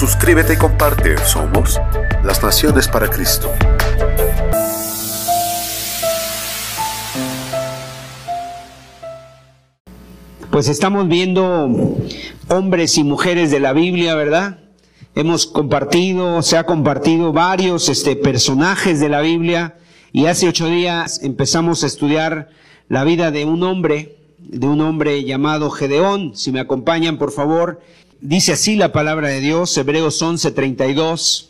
Suscríbete y comparte. Somos las Naciones para Cristo. Pues estamos viendo hombres y mujeres de la Biblia, ¿verdad? Hemos compartido, se ha compartido varios este, personajes de la Biblia y hace ocho días empezamos a estudiar la vida de un hombre, de un hombre llamado Gedeón. Si me acompañan, por favor, dice así la palabra de Dios, Hebreos 11:32.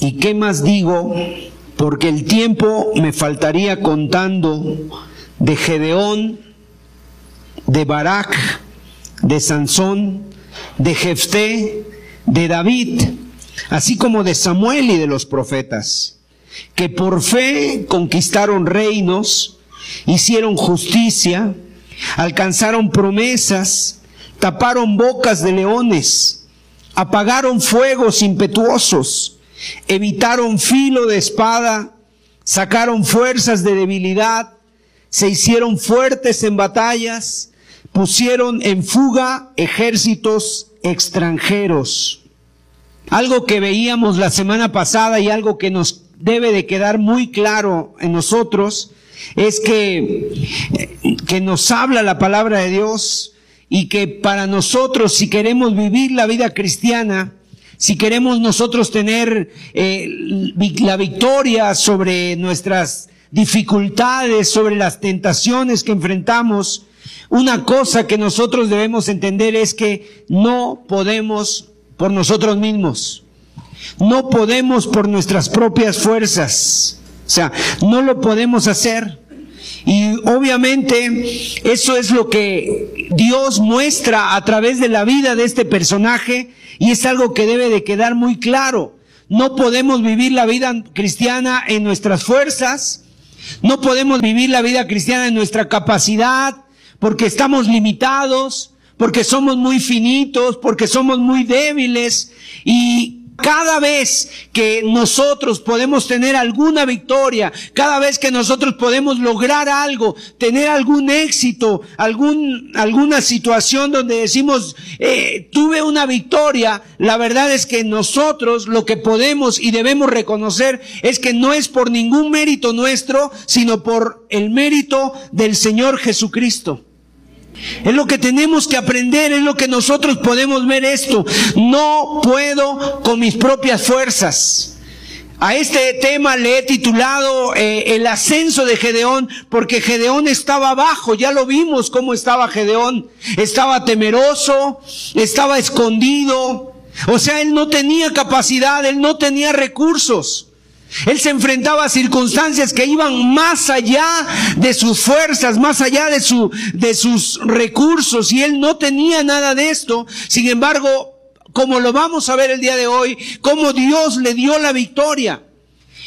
¿Y qué más digo? Porque el tiempo me faltaría contando de Gedeón, de Barak, de Sansón, de Jefté, de David, así como de Samuel y de los profetas, que por fe conquistaron reinos, hicieron justicia, alcanzaron promesas, taparon bocas de leones, apagaron fuegos impetuosos, evitaron filo de espada, sacaron fuerzas de debilidad, se hicieron fuertes en batallas, pusieron en fuga ejércitos extranjeros. Algo que veíamos la semana pasada y algo que nos debe de quedar muy claro en nosotros es que, que nos habla la palabra de Dios y que para nosotros, si queremos vivir la vida cristiana, si queremos nosotros tener eh, la victoria sobre nuestras dificultades, sobre las tentaciones que enfrentamos, una cosa que nosotros debemos entender es que no podemos por nosotros mismos. No podemos por nuestras propias fuerzas. O sea, no lo podemos hacer. Y obviamente eso es lo que Dios muestra a través de la vida de este personaje y es algo que debe de quedar muy claro. No podemos vivir la vida cristiana en nuestras fuerzas, no podemos vivir la vida cristiana en nuestra capacidad, porque estamos limitados, porque somos muy finitos, porque somos muy débiles y cada vez que nosotros podemos tener alguna victoria, cada vez que nosotros podemos lograr algo, tener algún éxito, algún, alguna situación donde decimos, eh, tuve una victoria, la verdad es que nosotros lo que podemos y debemos reconocer es que no es por ningún mérito nuestro, sino por el mérito del Señor Jesucristo. Es lo que tenemos que aprender, es lo que nosotros podemos ver esto. No puedo con mis propias fuerzas. A este tema le he titulado eh, El ascenso de Gedeón, porque Gedeón estaba abajo, ya lo vimos cómo estaba Gedeón. Estaba temeroso, estaba escondido, o sea, él no tenía capacidad, él no tenía recursos. Él se enfrentaba a circunstancias que iban más allá de sus fuerzas, más allá de, su, de sus recursos, y él no tenía nada de esto. Sin embargo, como lo vamos a ver el día de hoy, como Dios le dio la victoria.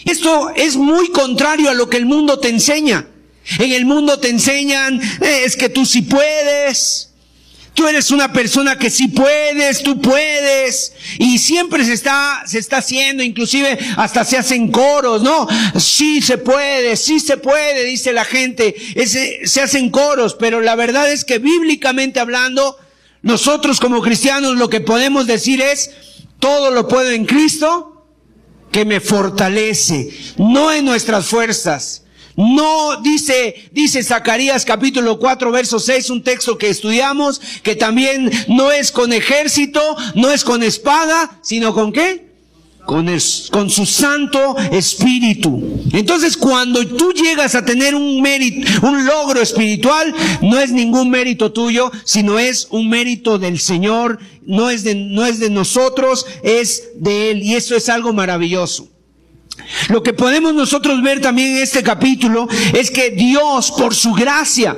Esto es muy contrario a lo que el mundo te enseña. En el mundo te enseñan, eh, es que tú sí puedes, Tú eres una persona que sí puedes, tú puedes. Y siempre se está, se está haciendo, inclusive hasta se hacen coros, ¿no? Sí se puede, sí se puede, dice la gente. se hacen coros, pero la verdad es que bíblicamente hablando, nosotros como cristianos lo que podemos decir es, todo lo puedo en Cristo que me fortalece, no en nuestras fuerzas. No dice, dice Zacarías capítulo 4 verso 6, un texto que estudiamos, que también no es con ejército, no es con espada, sino con qué? Con, con su santo espíritu. Entonces cuando tú llegas a tener un mérito, un logro espiritual, no es ningún mérito tuyo, sino es un mérito del Señor, no es de, no es de nosotros, es de Él. Y eso es algo maravilloso. Lo que podemos nosotros ver también en este capítulo es que Dios, por su gracia,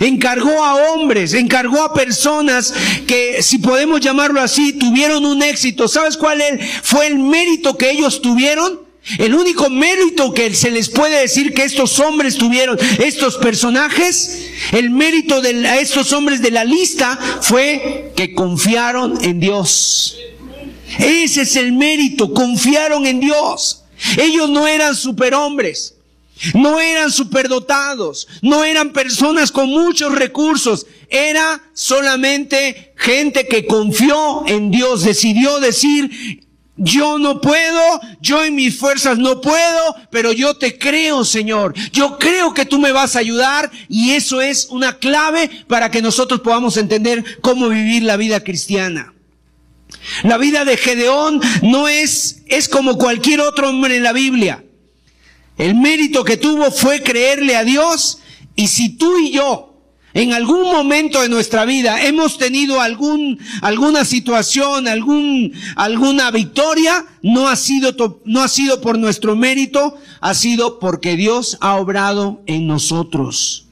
encargó a hombres, encargó a personas que, si podemos llamarlo así, tuvieron un éxito. ¿Sabes cuál fue el mérito que ellos tuvieron? El único mérito que se les puede decir que estos hombres tuvieron, estos personajes, el mérito de estos hombres de la lista fue que confiaron en Dios. Ese es el mérito, confiaron en Dios. Ellos no eran superhombres, no eran superdotados, no eran personas con muchos recursos, era solamente gente que confió en Dios, decidió decir, yo no puedo, yo en mis fuerzas no puedo, pero yo te creo, Señor. Yo creo que tú me vas a ayudar y eso es una clave para que nosotros podamos entender cómo vivir la vida cristiana. La vida de Gedeón no es, es como cualquier otro hombre en la Biblia. El mérito que tuvo fue creerle a Dios y si tú y yo en algún momento de nuestra vida hemos tenido algún, alguna situación, algún, alguna victoria, no ha sido, no ha sido por nuestro mérito, ha sido porque Dios ha obrado en nosotros.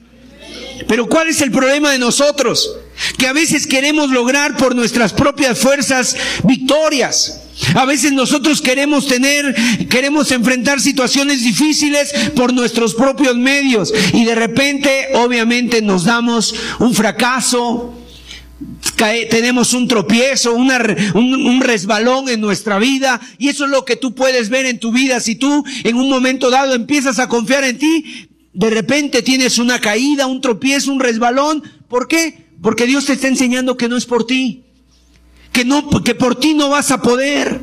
Pero ¿cuál es el problema de nosotros? Que a veces queremos lograr por nuestras propias fuerzas victorias. A veces nosotros queremos tener, queremos enfrentar situaciones difíciles por nuestros propios medios y de repente obviamente nos damos un fracaso, tenemos un tropiezo, un, un, resbalón en nuestra vida y eso es lo que tú puedes ver en tu vida. Si tú en un momento dado empiezas a confiar en ti, de repente tienes una caída, un tropiezo, un resbalón. ¿Por qué? Porque Dios te está enseñando que no es por ti. Que no, que por ti no vas a poder.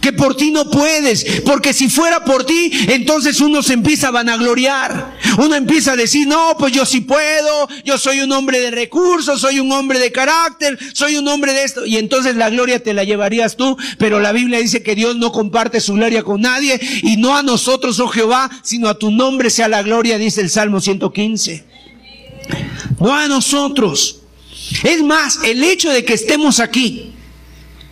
Que por ti no puedes, porque si fuera por ti, entonces uno se empieza a vanagloriar, uno empieza a decir, no, pues yo sí puedo, yo soy un hombre de recursos, soy un hombre de carácter, soy un hombre de esto, y entonces la gloria te la llevarías tú, pero la Biblia dice que Dios no comparte su gloria con nadie, y no a nosotros, oh Jehová, sino a tu nombre sea la gloria, dice el Salmo 115. No a nosotros. Es más, el hecho de que estemos aquí,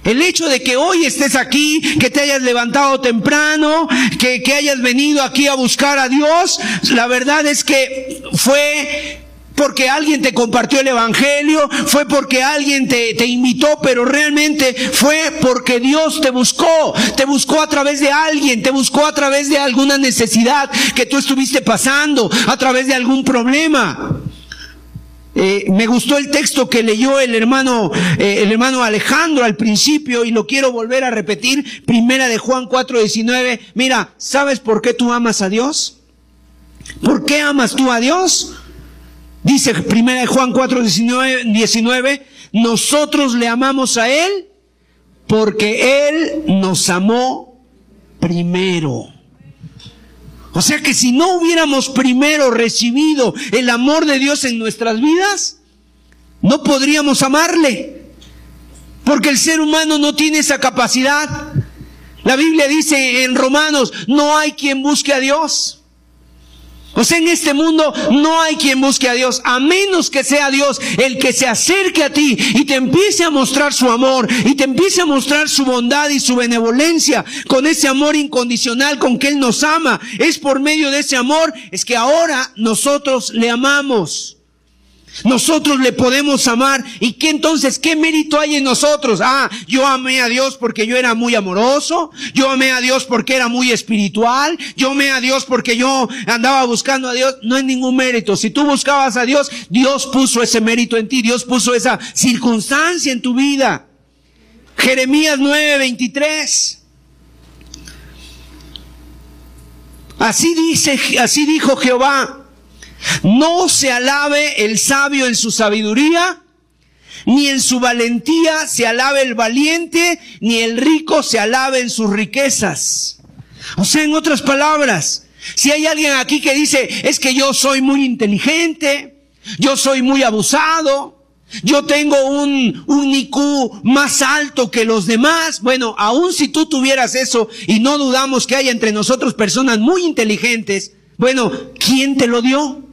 el hecho de que hoy estés aquí, que te hayas levantado temprano, que, hayas venido aquí a buscar a Dios, la verdad es que fue porque alguien te compartió el Evangelio, fue porque alguien te, te, invitó, pero realmente fue porque Dios te buscó, te buscó a través de alguien, te buscó a través de alguna necesidad que tú estuviste pasando, a través de algún problema. Eh, me gustó el texto que leyó el hermano, eh, el hermano Alejandro al principio y lo quiero volver a repetir. Primera de Juan 4:19. Mira, ¿sabes por qué tú amas a Dios? ¿Por qué amas tú a Dios? Dice Primera de Juan 4:19, 19, nosotros le amamos a Él porque Él nos amó primero. O sea que si no hubiéramos primero recibido el amor de Dios en nuestras vidas, no podríamos amarle. Porque el ser humano no tiene esa capacidad. La Biblia dice en Romanos, no hay quien busque a Dios. O sea, en este mundo no hay quien busque a Dios, a menos que sea Dios el que se acerque a ti y te empiece a mostrar su amor y te empiece a mostrar su bondad y su benevolencia con ese amor incondicional con que Él nos ama. Es por medio de ese amor, es que ahora nosotros le amamos. Nosotros le podemos amar. ¿Y qué entonces? ¿Qué mérito hay en nosotros? Ah, yo amé a Dios porque yo era muy amoroso. Yo amé a Dios porque era muy espiritual. Yo amé a Dios porque yo andaba buscando a Dios. No hay ningún mérito. Si tú buscabas a Dios, Dios puso ese mérito en ti. Dios puso esa circunstancia en tu vida. Jeremías 9:23. Así dice, así dijo Jehová. No se alabe el sabio en su sabiduría, ni en su valentía se alabe el valiente, ni el rico se alabe en sus riquezas. O sea, en otras palabras, si hay alguien aquí que dice, es que yo soy muy inteligente, yo soy muy abusado, yo tengo un, un IQ más alto que los demás. Bueno, aun si tú tuvieras eso, y no dudamos que haya entre nosotros personas muy inteligentes, bueno, ¿quién te lo dio?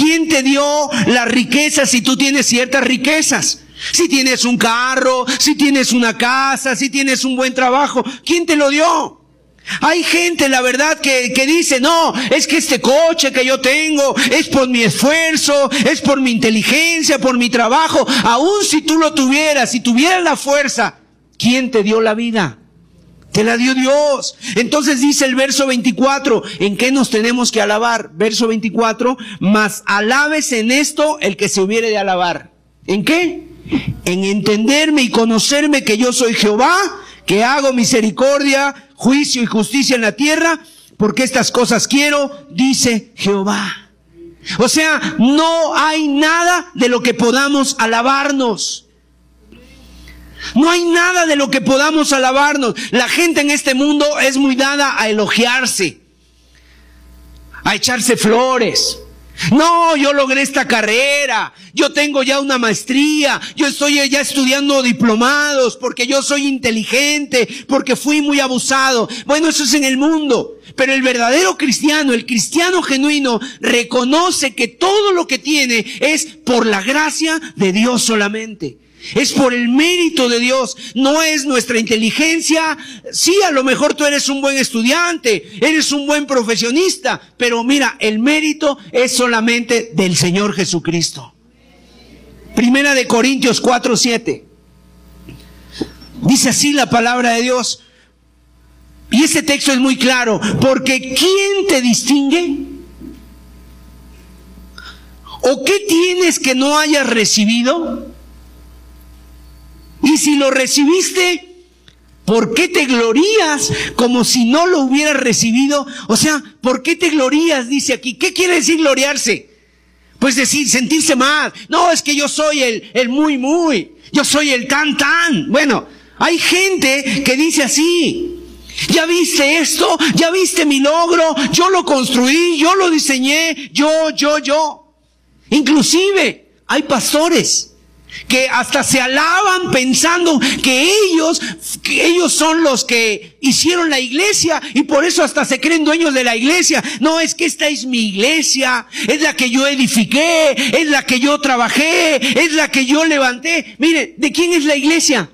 ¿Quién te dio la riqueza si tú tienes ciertas riquezas? Si tienes un carro, si tienes una casa, si tienes un buen trabajo, ¿quién te lo dio? Hay gente, la verdad, que, que, dice, no, es que este coche que yo tengo es por mi esfuerzo, es por mi inteligencia, por mi trabajo. Aún si tú lo tuvieras, si tuvieras la fuerza, ¿quién te dio la vida? Te la dio Dios. Entonces dice el verso 24, ¿en qué nos tenemos que alabar? Verso 24, mas alabes en esto el que se hubiere de alabar. ¿En qué? En entenderme y conocerme que yo soy Jehová, que hago misericordia, juicio y justicia en la tierra, porque estas cosas quiero, dice Jehová. O sea, no hay nada de lo que podamos alabarnos. No hay nada de lo que podamos alabarnos. La gente en este mundo es muy dada a elogiarse, a echarse flores. No, yo logré esta carrera, yo tengo ya una maestría, yo estoy ya estudiando diplomados porque yo soy inteligente, porque fui muy abusado. Bueno, eso es en el mundo. Pero el verdadero cristiano, el cristiano genuino, reconoce que todo lo que tiene es por la gracia de Dios solamente. Es por el mérito de Dios, no es nuestra inteligencia. Sí, a lo mejor tú eres un buen estudiante, eres un buen profesionista, pero mira, el mérito es solamente del Señor Jesucristo. Primera de Corintios 4, 7. Dice así la palabra de Dios. Y ese texto es muy claro, porque ¿quién te distingue? ¿O qué tienes que no hayas recibido? Y si lo recibiste, ¿por qué te glorías como si no lo hubieras recibido? O sea, ¿por qué te glorías? Dice aquí. ¿Qué quiere decir gloriarse? Pues decir, sentirse mal. No, es que yo soy el, el muy, muy. Yo soy el tan, tan. Bueno, hay gente que dice así. ¿Ya viste esto? ¿Ya viste mi logro? Yo lo construí, yo lo diseñé, yo, yo, yo. Inclusive hay pastores que hasta se alaban pensando que ellos, que ellos son los que hicieron la iglesia y por eso hasta se creen dueños de la iglesia. No, es que esta es mi iglesia, es la que yo edifiqué, es la que yo trabajé, es la que yo levanté. Mire, ¿de quién es la iglesia?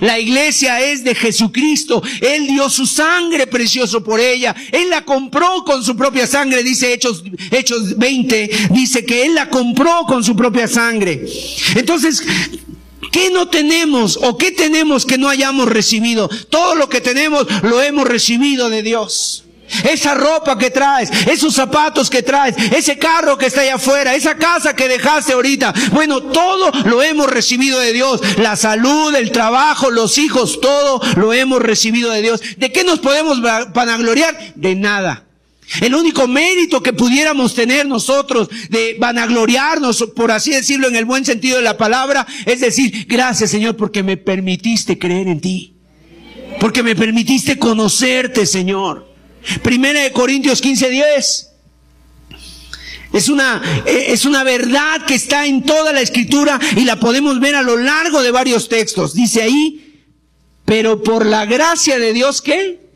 La iglesia es de Jesucristo. Él dio su sangre precioso por ella. Él la compró con su propia sangre, dice Hechos, Hechos 20. Dice que Él la compró con su propia sangre. Entonces, ¿qué no tenemos o qué tenemos que no hayamos recibido? Todo lo que tenemos lo hemos recibido de Dios. Esa ropa que traes, esos zapatos que traes, ese carro que está allá afuera, esa casa que dejaste ahorita. Bueno, todo lo hemos recibido de Dios. La salud, el trabajo, los hijos, todo lo hemos recibido de Dios. ¿De qué nos podemos vanagloriar? De nada. El único mérito que pudiéramos tener nosotros de vanagloriarnos, por así decirlo en el buen sentido de la palabra, es decir, gracias Señor porque me permitiste creer en ti. Porque me permitiste conocerte, Señor. Primera de Corintios 15, 10. Es una, eh, es una verdad que está en toda la escritura y la podemos ver a lo largo de varios textos. Dice ahí, pero por la gracia de Dios que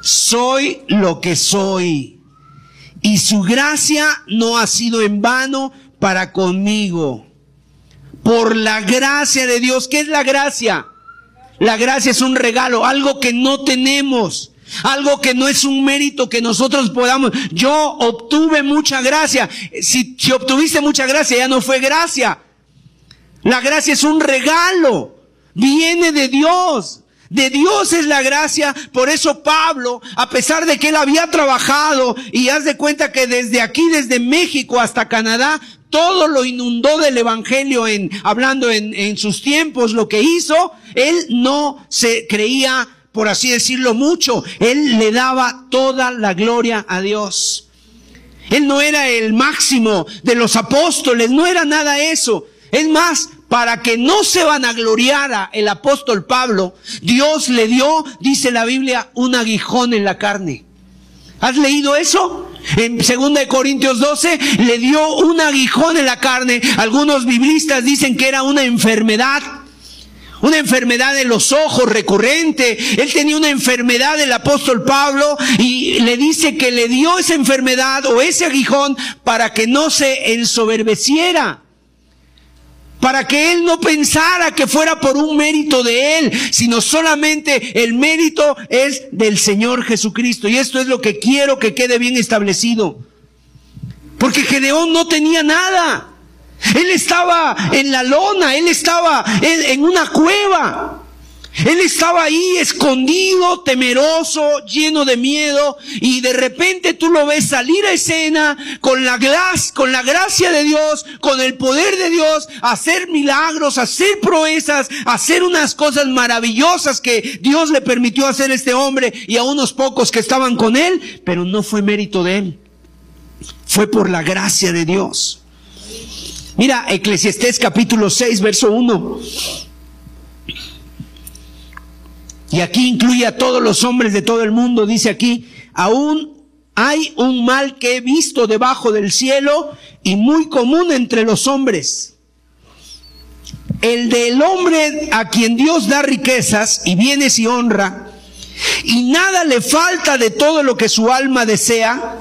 soy lo que soy. Y su gracia no ha sido en vano para conmigo. Por la gracia de Dios. ¿Qué es la gracia? La gracia es un regalo, algo que no tenemos. Algo que no es un mérito que nosotros podamos. Yo obtuve mucha gracia. Si, si obtuviste mucha gracia, ya no fue gracia. La gracia es un regalo. Viene de Dios. De Dios es la gracia. Por eso Pablo, a pesar de que él había trabajado, y haz de cuenta que desde aquí, desde México hasta Canadá, todo lo inundó del evangelio en, hablando en, en sus tiempos, lo que hizo, él no se creía por así decirlo, mucho. Él le daba toda la gloria a Dios. Él no era el máximo de los apóstoles, no era nada eso. Es más, para que no se vanagloriara el apóstol Pablo, Dios le dio, dice la Biblia, un aguijón en la carne. ¿Has leído eso? En 2 Corintios 12 le dio un aguijón en la carne. Algunos biblistas dicen que era una enfermedad una enfermedad de los ojos recurrente. Él tenía una enfermedad del apóstol Pablo y le dice que le dio esa enfermedad o ese aguijón para que no se ensoberbeciera. para que él no pensara que fuera por un mérito de él, sino solamente el mérito es del Señor Jesucristo. Y esto es lo que quiero que quede bien establecido. Porque Gedeón no tenía nada. Él estaba en la lona, él estaba en, una cueva. Él estaba ahí escondido, temeroso, lleno de miedo, y de repente tú lo ves salir a escena con la, con la gracia de Dios, con el poder de Dios, hacer milagros, hacer proezas, hacer unas cosas maravillosas que Dios le permitió hacer a este hombre y a unos pocos que estaban con él, pero no fue mérito de él, fue por la gracia de Dios. Mira, Eclesiastés capítulo 6, verso 1. Y aquí incluye a todos los hombres de todo el mundo. Dice aquí, aún hay un mal que he visto debajo del cielo y muy común entre los hombres. El del hombre a quien Dios da riquezas y bienes y honra, y nada le falta de todo lo que su alma desea,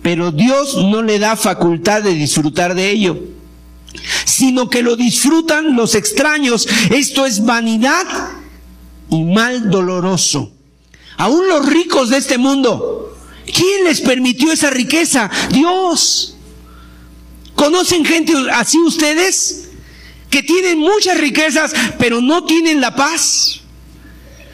pero Dios no le da facultad de disfrutar de ello, sino que lo disfrutan los extraños. Esto es vanidad y mal doloroso. Aún los ricos de este mundo, ¿quién les permitió esa riqueza? Dios. ¿Conocen gente así ustedes? Que tienen muchas riquezas, pero no tienen la paz.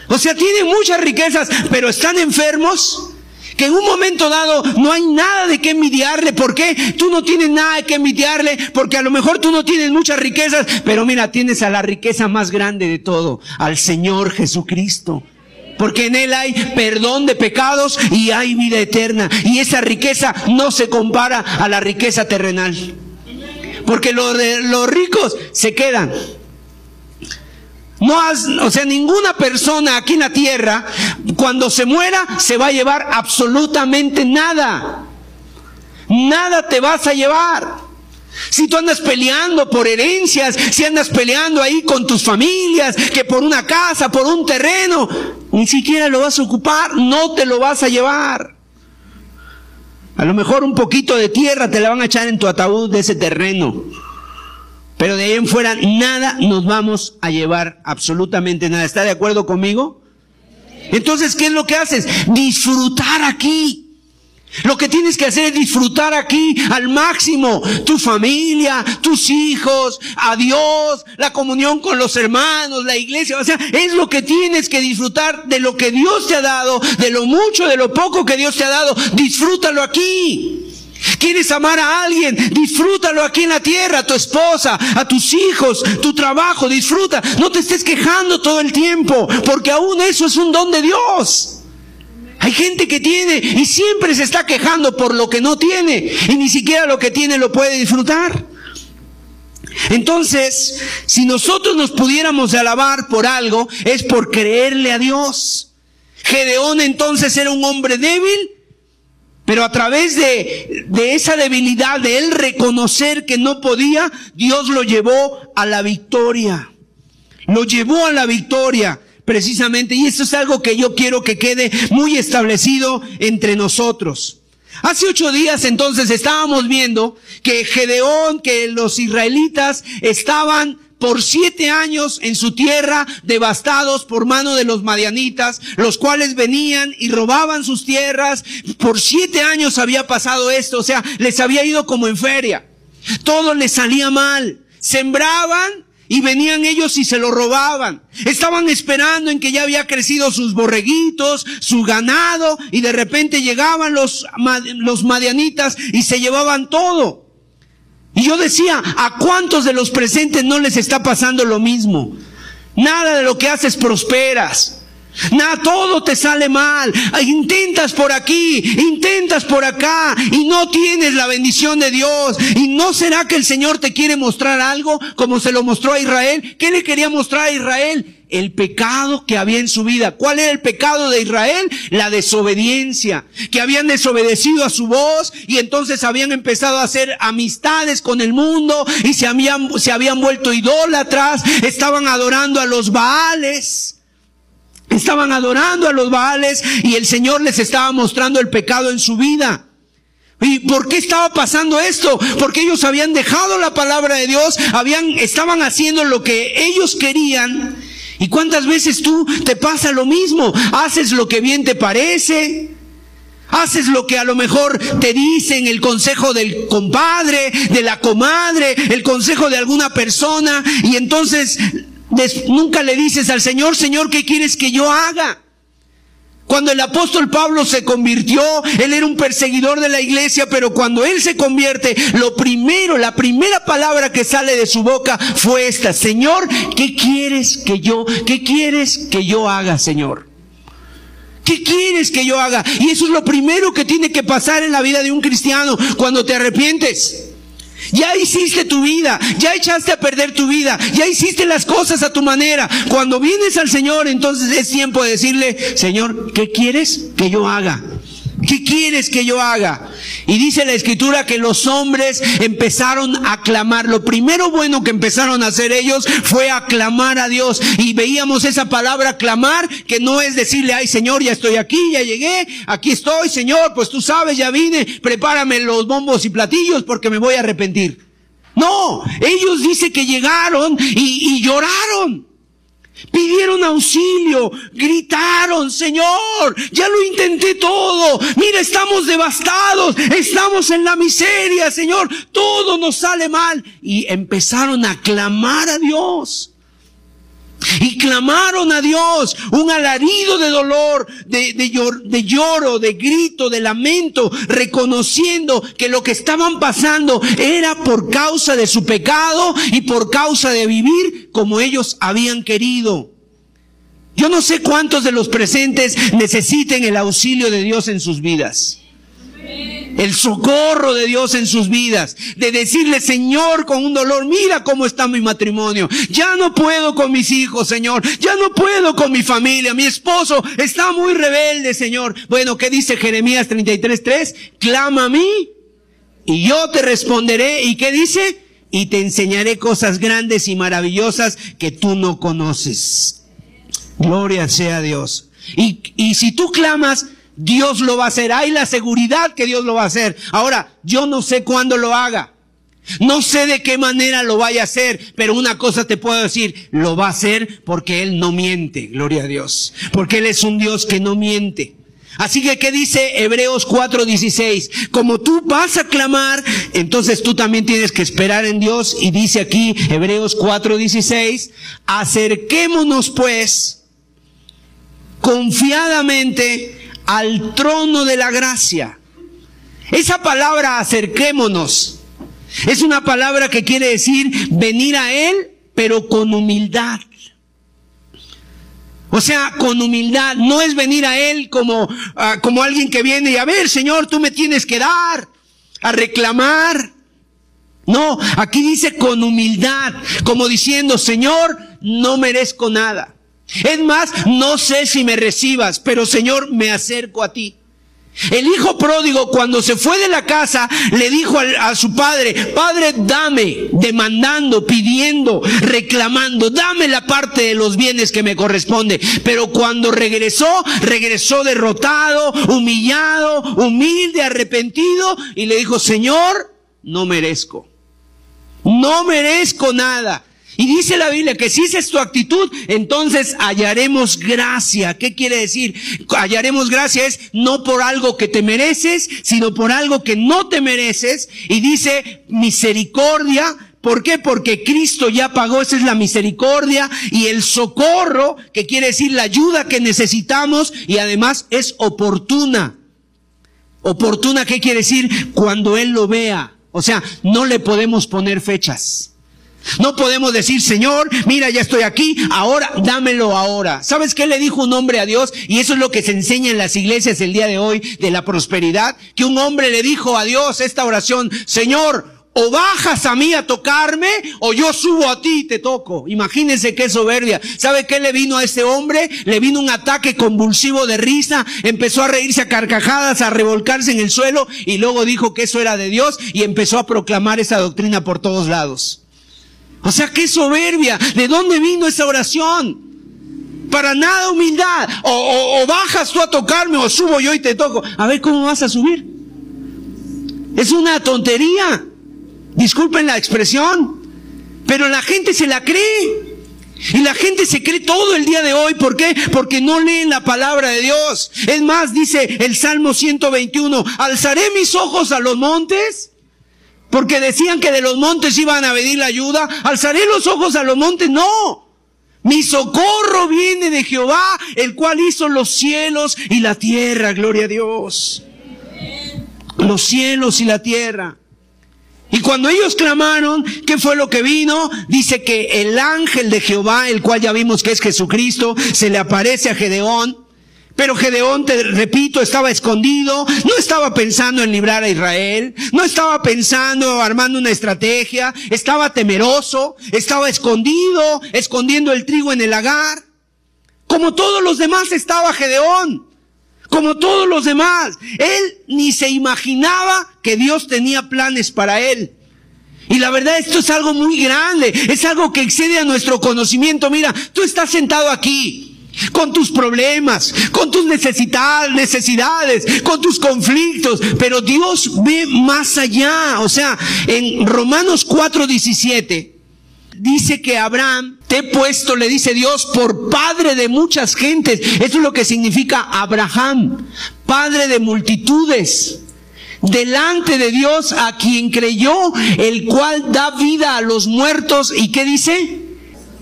O sea, tienen muchas riquezas, pero están enfermos que en un momento dado no hay nada de qué envidiarle. ¿Por qué? Tú no tienes nada de qué envidiarle, porque a lo mejor tú no tienes muchas riquezas, pero mira, tienes a la riqueza más grande de todo, al Señor Jesucristo. Porque en Él hay perdón de pecados y hay vida eterna. Y esa riqueza no se compara a la riqueza terrenal. Porque los, los ricos se quedan. No has, o sea, ninguna persona aquí en la tierra, cuando se muera, se va a llevar absolutamente nada. Nada te vas a llevar. Si tú andas peleando por herencias, si andas peleando ahí con tus familias, que por una casa, por un terreno, ni siquiera lo vas a ocupar, no te lo vas a llevar. A lo mejor un poquito de tierra te la van a echar en tu ataúd de ese terreno. Pero de ahí en fuera nada nos vamos a llevar, absolutamente nada. ¿Está de acuerdo conmigo? Entonces, ¿qué es lo que haces? Disfrutar aquí. Lo que tienes que hacer es disfrutar aquí al máximo. Tu familia, tus hijos, a Dios, la comunión con los hermanos, la iglesia. O sea, es lo que tienes que disfrutar de lo que Dios te ha dado, de lo mucho, de lo poco que Dios te ha dado. Disfrútalo aquí. ¿Quieres amar a alguien? Disfrútalo aquí en la tierra, a tu esposa, a tus hijos, tu trabajo, disfruta. No te estés quejando todo el tiempo, porque aún eso es un don de Dios. Hay gente que tiene y siempre se está quejando por lo que no tiene y ni siquiera lo que tiene lo puede disfrutar. Entonces, si nosotros nos pudiéramos alabar por algo, es por creerle a Dios. Gedeón entonces era un hombre débil, pero a través de, de, esa debilidad, de él reconocer que no podía, Dios lo llevó a la victoria. Lo llevó a la victoria, precisamente. Y esto es algo que yo quiero que quede muy establecido entre nosotros. Hace ocho días entonces estábamos viendo que Gedeón, que los israelitas estaban por siete años en su tierra, devastados por mano de los madianitas, los cuales venían y robaban sus tierras. Por siete años había pasado esto, o sea, les había ido como en feria. Todo les salía mal. Sembraban y venían ellos y se lo robaban. Estaban esperando en que ya había crecido sus borreguitos, su ganado, y de repente llegaban los, los madianitas y se llevaban todo. Y yo decía, ¿a cuántos de los presentes no les está pasando lo mismo? Nada de lo que haces prosperas. Nada, todo te sale mal. Intentas por aquí, intentas por acá y no tienes la bendición de Dios. ¿Y no será que el Señor te quiere mostrar algo como se lo mostró a Israel? ¿Qué le quería mostrar a Israel? El pecado que había en su vida. ¿Cuál era el pecado de Israel? La desobediencia, que habían desobedecido a su voz y entonces habían empezado a hacer amistades con el mundo y se habían, se habían vuelto idólatras, estaban adorando a los Baales. Estaban adorando a los Baales y el Señor les estaba mostrando el pecado en su vida. ¿Y por qué estaba pasando esto? Porque ellos habían dejado la palabra de Dios, habían, estaban haciendo lo que ellos querían. ¿Y cuántas veces tú te pasa lo mismo? Haces lo que bien te parece, Haces lo que a lo mejor te dicen, el consejo del compadre, de la comadre, el consejo de alguna persona, y entonces nunca le dices al Señor, Señor, ¿qué quieres que yo haga? Cuando el apóstol Pablo se convirtió, él era un perseguidor de la iglesia, pero cuando él se convierte, lo primero, la primera palabra que sale de su boca fue esta, Señor, ¿qué quieres que yo, qué quieres que yo haga, Señor? ¿Qué quieres que yo haga? Y eso es lo primero que tiene que pasar en la vida de un cristiano cuando te arrepientes. Ya hiciste tu vida, ya echaste a perder tu vida, ya hiciste las cosas a tu manera. Cuando vienes al Señor, entonces es tiempo de decirle, Señor, ¿qué quieres que yo haga? ¿Qué quieres que yo haga? Y dice la escritura que los hombres empezaron a clamar. Lo primero bueno que empezaron a hacer ellos fue aclamar a Dios. Y veíamos esa palabra clamar, que no es decirle, ay Señor, ya estoy aquí, ya llegué, aquí estoy, Señor, pues tú sabes, ya vine, prepárame los bombos y platillos porque me voy a arrepentir. No, ellos dice que llegaron y, y lloraron. Pidieron auxilio, gritaron, Señor, ya lo intenté todo. Mira, estamos devastados, estamos en la miseria, Señor, todo nos sale mal. Y empezaron a clamar a Dios. Y clamaron a Dios un alarido de dolor, de, de, lloro, de grito, de lamento, reconociendo que lo que estaban pasando era por causa de su pecado y por causa de vivir como ellos habían querido. Yo no sé cuántos de los presentes necesiten el auxilio de Dios en sus vidas el socorro de Dios en sus vidas, de decirle, Señor, con un dolor, mira cómo está mi matrimonio, ya no puedo con mis hijos, Señor, ya no puedo con mi familia, mi esposo está muy rebelde, Señor. Bueno, ¿qué dice Jeremías 33.3? Clama a mí y yo te responderé. ¿Y qué dice? Y te enseñaré cosas grandes y maravillosas que tú no conoces. Gloria sea Dios. Y, y si tú clamas, Dios lo va a hacer. Hay la seguridad que Dios lo va a hacer. Ahora, yo no sé cuándo lo haga. No sé de qué manera lo vaya a hacer, pero una cosa te puedo decir, lo va a hacer porque Él no miente, gloria a Dios. Porque Él es un Dios que no miente. Así que, ¿qué dice Hebreos 4:16? Como tú vas a clamar, entonces tú también tienes que esperar en Dios. Y dice aquí Hebreos 4:16, acerquémonos pues confiadamente al trono de la gracia. Esa palabra acerquémonos es una palabra que quiere decir venir a Él, pero con humildad. O sea, con humildad. No es venir a Él como, ah, como alguien que viene y a ver, Señor, tú me tienes que dar, a reclamar. No, aquí dice con humildad, como diciendo, Señor, no merezco nada. Es más, no sé si me recibas, pero Señor, me acerco a ti. El hijo pródigo cuando se fue de la casa le dijo a, su padre, Padre, dame, demandando, pidiendo, reclamando, dame la parte de los bienes que me corresponde. Pero cuando regresó, regresó derrotado, humillado, humilde, arrepentido y le dijo, Señor, no merezco. No merezco nada. Y dice la Biblia que si esa es tu actitud, entonces hallaremos gracia. ¿Qué quiere decir? Hallaremos gracia es no por algo que te mereces, sino por algo que no te mereces. Y dice misericordia. ¿Por qué? Porque Cristo ya pagó, esa es la misericordia y el socorro, que quiere decir la ayuda que necesitamos y además es oportuna. Oportuna, ¿qué quiere decir? Cuando Él lo vea. O sea, no le podemos poner fechas. No podemos decir, Señor, mira, ya estoy aquí, ahora dámelo ahora. ¿Sabes qué le dijo un hombre a Dios? Y eso es lo que se enseña en las iglesias el día de hoy de la prosperidad, que un hombre le dijo a Dios esta oración, Señor, o bajas a mí a tocarme o yo subo a ti y te toco. Imagínense qué soberbia. ¿Sabe qué le vino a este hombre? Le vino un ataque convulsivo de risa, empezó a reírse a carcajadas, a revolcarse en el suelo y luego dijo que eso era de Dios y empezó a proclamar esa doctrina por todos lados. O sea, qué soberbia. ¿De dónde vino esa oración? Para nada humildad. O, bajas tú a tocarme o subo yo y te toco. A ver cómo vas a subir. Es una tontería. Disculpen la expresión. Pero la gente se la cree. Y la gente se cree todo el día de hoy. ¿Por qué? Porque no leen la palabra de Dios. Es más, dice el Salmo 121, alzaré mis ojos a los montes. Porque decían que de los montes iban a venir la ayuda. Alzaré los ojos a los montes. No. Mi socorro viene de Jehová, el cual hizo los cielos y la tierra. Gloria a Dios. Los cielos y la tierra. Y cuando ellos clamaron, ¿qué fue lo que vino? Dice que el ángel de Jehová, el cual ya vimos que es Jesucristo, se le aparece a Gedeón. Pero Gedeón, te repito, estaba escondido, no estaba pensando en librar a Israel, no estaba pensando armando una estrategia, estaba temeroso, estaba escondido, escondiendo el trigo en el lagar. Como todos los demás estaba Gedeón como todos los demás. Él ni se imaginaba que Dios tenía planes para él. Y la verdad, esto es algo muy grande, es algo que excede a nuestro conocimiento. Mira, tú estás sentado aquí. Con tus problemas, con tus necesidades, con tus conflictos, pero Dios ve más allá. O sea, en Romanos 4:17 dice que Abraham, te he puesto, le dice Dios, por padre de muchas gentes. Eso es lo que significa Abraham, padre de multitudes. Delante de Dios a quien creyó, el cual da vida a los muertos. ¿Y qué dice?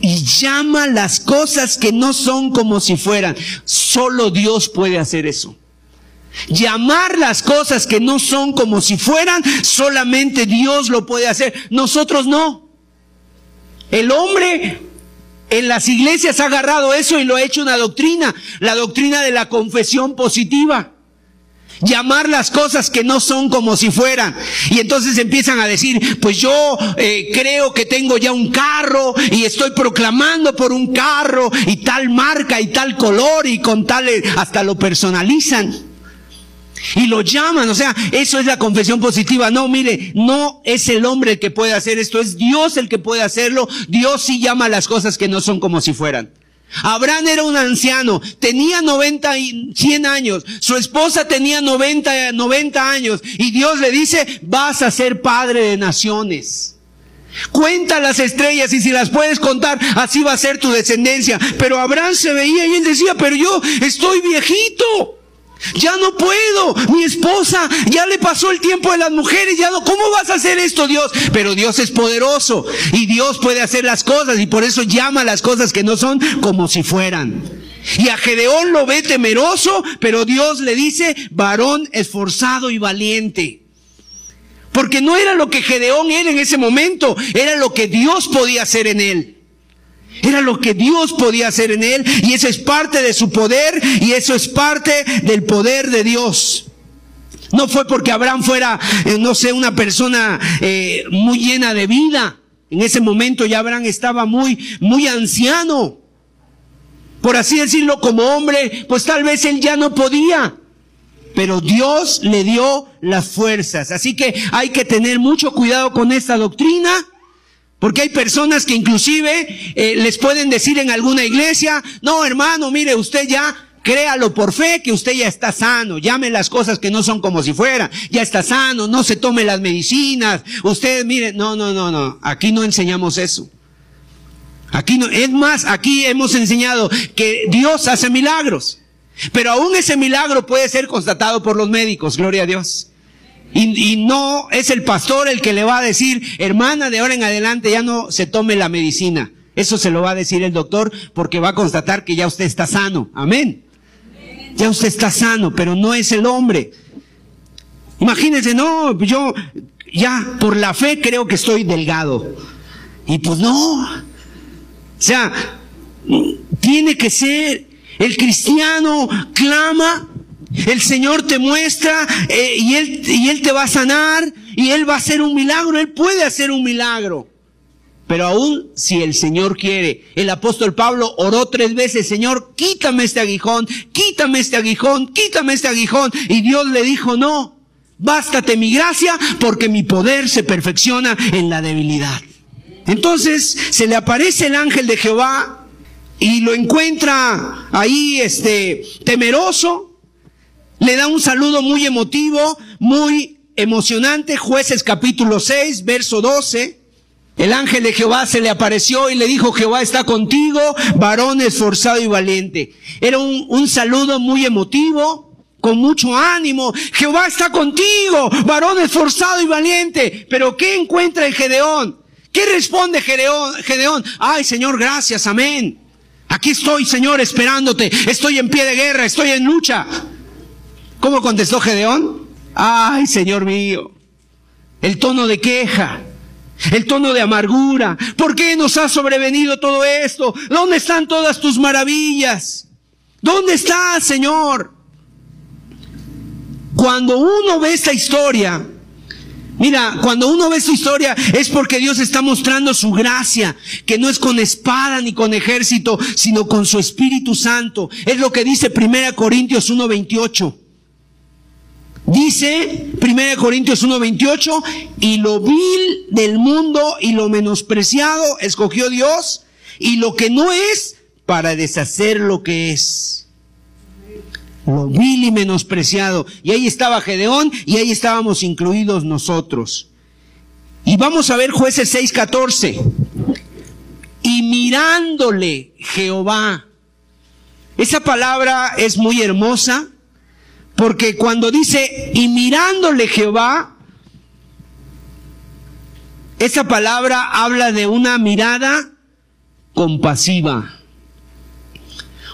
Y llama las cosas que no son como si fueran. Solo Dios puede hacer eso. Llamar las cosas que no son como si fueran, solamente Dios lo puede hacer. Nosotros no. El hombre en las iglesias ha agarrado eso y lo ha hecho una doctrina, la doctrina de la confesión positiva. Llamar las cosas que no son como si fueran. Y entonces empiezan a decir, pues yo eh, creo que tengo ya un carro y estoy proclamando por un carro y tal marca y tal color y con tal, hasta lo personalizan. Y lo llaman, o sea, eso es la confesión positiva. No, mire, no es el hombre el que puede hacer esto, es Dios el que puede hacerlo. Dios sí llama las cosas que no son como si fueran. Abraham era un anciano, tenía 90 y 100 años, su esposa tenía 90, 90 años y Dios le dice, vas a ser padre de naciones. Cuenta las estrellas y si las puedes contar, así va a ser tu descendencia. Pero Abraham se veía y él decía, pero yo estoy viejito. Ya no puedo. Mi esposa ya le pasó el tiempo de las mujeres. Ya no. ¿Cómo vas a hacer esto, Dios? Pero Dios es poderoso y Dios puede hacer las cosas y por eso llama las cosas que no son como si fueran. Y a Gedeón lo ve temeroso, pero Dios le dice varón esforzado y valiente. Porque no era lo que Gedeón era en ese momento, era lo que Dios podía hacer en él. Era lo que Dios podía hacer en él y eso es parte de su poder y eso es parte del poder de Dios. No fue porque Abraham fuera, eh, no sé, una persona eh, muy llena de vida. En ese momento ya Abraham estaba muy, muy anciano. Por así decirlo, como hombre, pues tal vez él ya no podía. Pero Dios le dio las fuerzas. Así que hay que tener mucho cuidado con esta doctrina porque hay personas que inclusive eh, les pueden decir en alguna iglesia, no hermano, mire, usted ya créalo por fe que usted ya está sano, llame las cosas que no son como si fueran, ya está sano, no se tome las medicinas, usted mire, no, no, no, no, aquí no enseñamos eso. Aquí no, es más, aquí hemos enseñado que Dios hace milagros, pero aún ese milagro puede ser constatado por los médicos, gloria a Dios. Y, no es el pastor el que le va a decir, hermana, de ahora en adelante ya no se tome la medicina. Eso se lo va a decir el doctor porque va a constatar que ya usted está sano. Amén. Ya usted está sano, pero no es el hombre. Imagínense, no, yo ya por la fe creo que estoy delgado. Y pues no. O sea, tiene que ser el cristiano clama el Señor te muestra eh, y, él, y Él te va a sanar y Él va a hacer un milagro, Él puede hacer un milagro. Pero aún si el Señor quiere, el apóstol Pablo oró tres veces, Señor, quítame este aguijón, quítame este aguijón, quítame este aguijón. Y Dios le dijo, no, bástate mi gracia porque mi poder se perfecciona en la debilidad. Entonces se le aparece el ángel de Jehová y lo encuentra ahí, este, temeroso, le da un saludo muy emotivo, muy emocionante, jueces capítulo 6, verso 12. El ángel de Jehová se le apareció y le dijo, Jehová está contigo, varón esforzado y valiente. Era un, un saludo muy emotivo, con mucho ánimo. Jehová está contigo, varón esforzado y valiente. Pero ¿qué encuentra el Gedeón? ¿Qué responde Gedeón? Gedeón, ay Señor, gracias, amén. Aquí estoy, Señor, esperándote. Estoy en pie de guerra, estoy en lucha. ¿Cómo contestó Gedeón? Ay, Señor mío. El tono de queja, el tono de amargura. ¿Por qué nos ha sobrevenido todo esto? ¿Dónde están todas tus maravillas? ¿Dónde estás, Señor? Cuando uno ve esta historia, Mira, cuando uno ve esta historia es porque Dios está mostrando su gracia, que no es con espada ni con ejército, sino con su Espíritu Santo. Es lo que dice 1 Corintios 1.28. Dice 1 Corintios 1.28, y lo vil del mundo y lo menospreciado escogió Dios, y lo que no es para deshacer lo que es lo vil y menospreciado. Y ahí estaba Gedeón y ahí estábamos incluidos nosotros. Y vamos a ver jueces 6:14. Y mirándole Jehová. Esa palabra es muy hermosa porque cuando dice y mirándole Jehová, esa palabra habla de una mirada compasiva,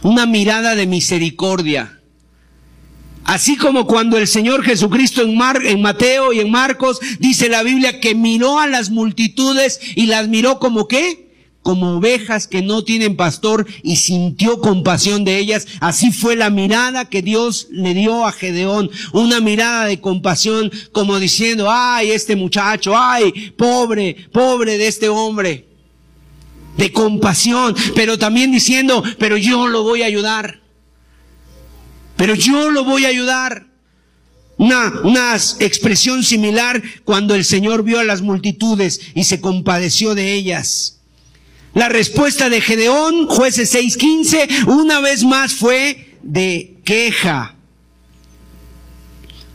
una mirada de misericordia. Así como cuando el Señor Jesucristo en, Mateo y en Marcos dice la Biblia que miró a las multitudes y las miró como qué? Como ovejas que no tienen pastor y sintió compasión de ellas. Así fue la mirada que Dios le dio a Gedeón. Una mirada de compasión como diciendo, ay, este muchacho, ay, pobre, pobre de este hombre. De compasión, pero también diciendo, pero yo lo voy a ayudar pero yo lo voy a ayudar. Una, una expresión similar cuando el Señor vio a las multitudes y se compadeció de ellas. La respuesta de Gedeón, jueces 6:15, una vez más fue de queja.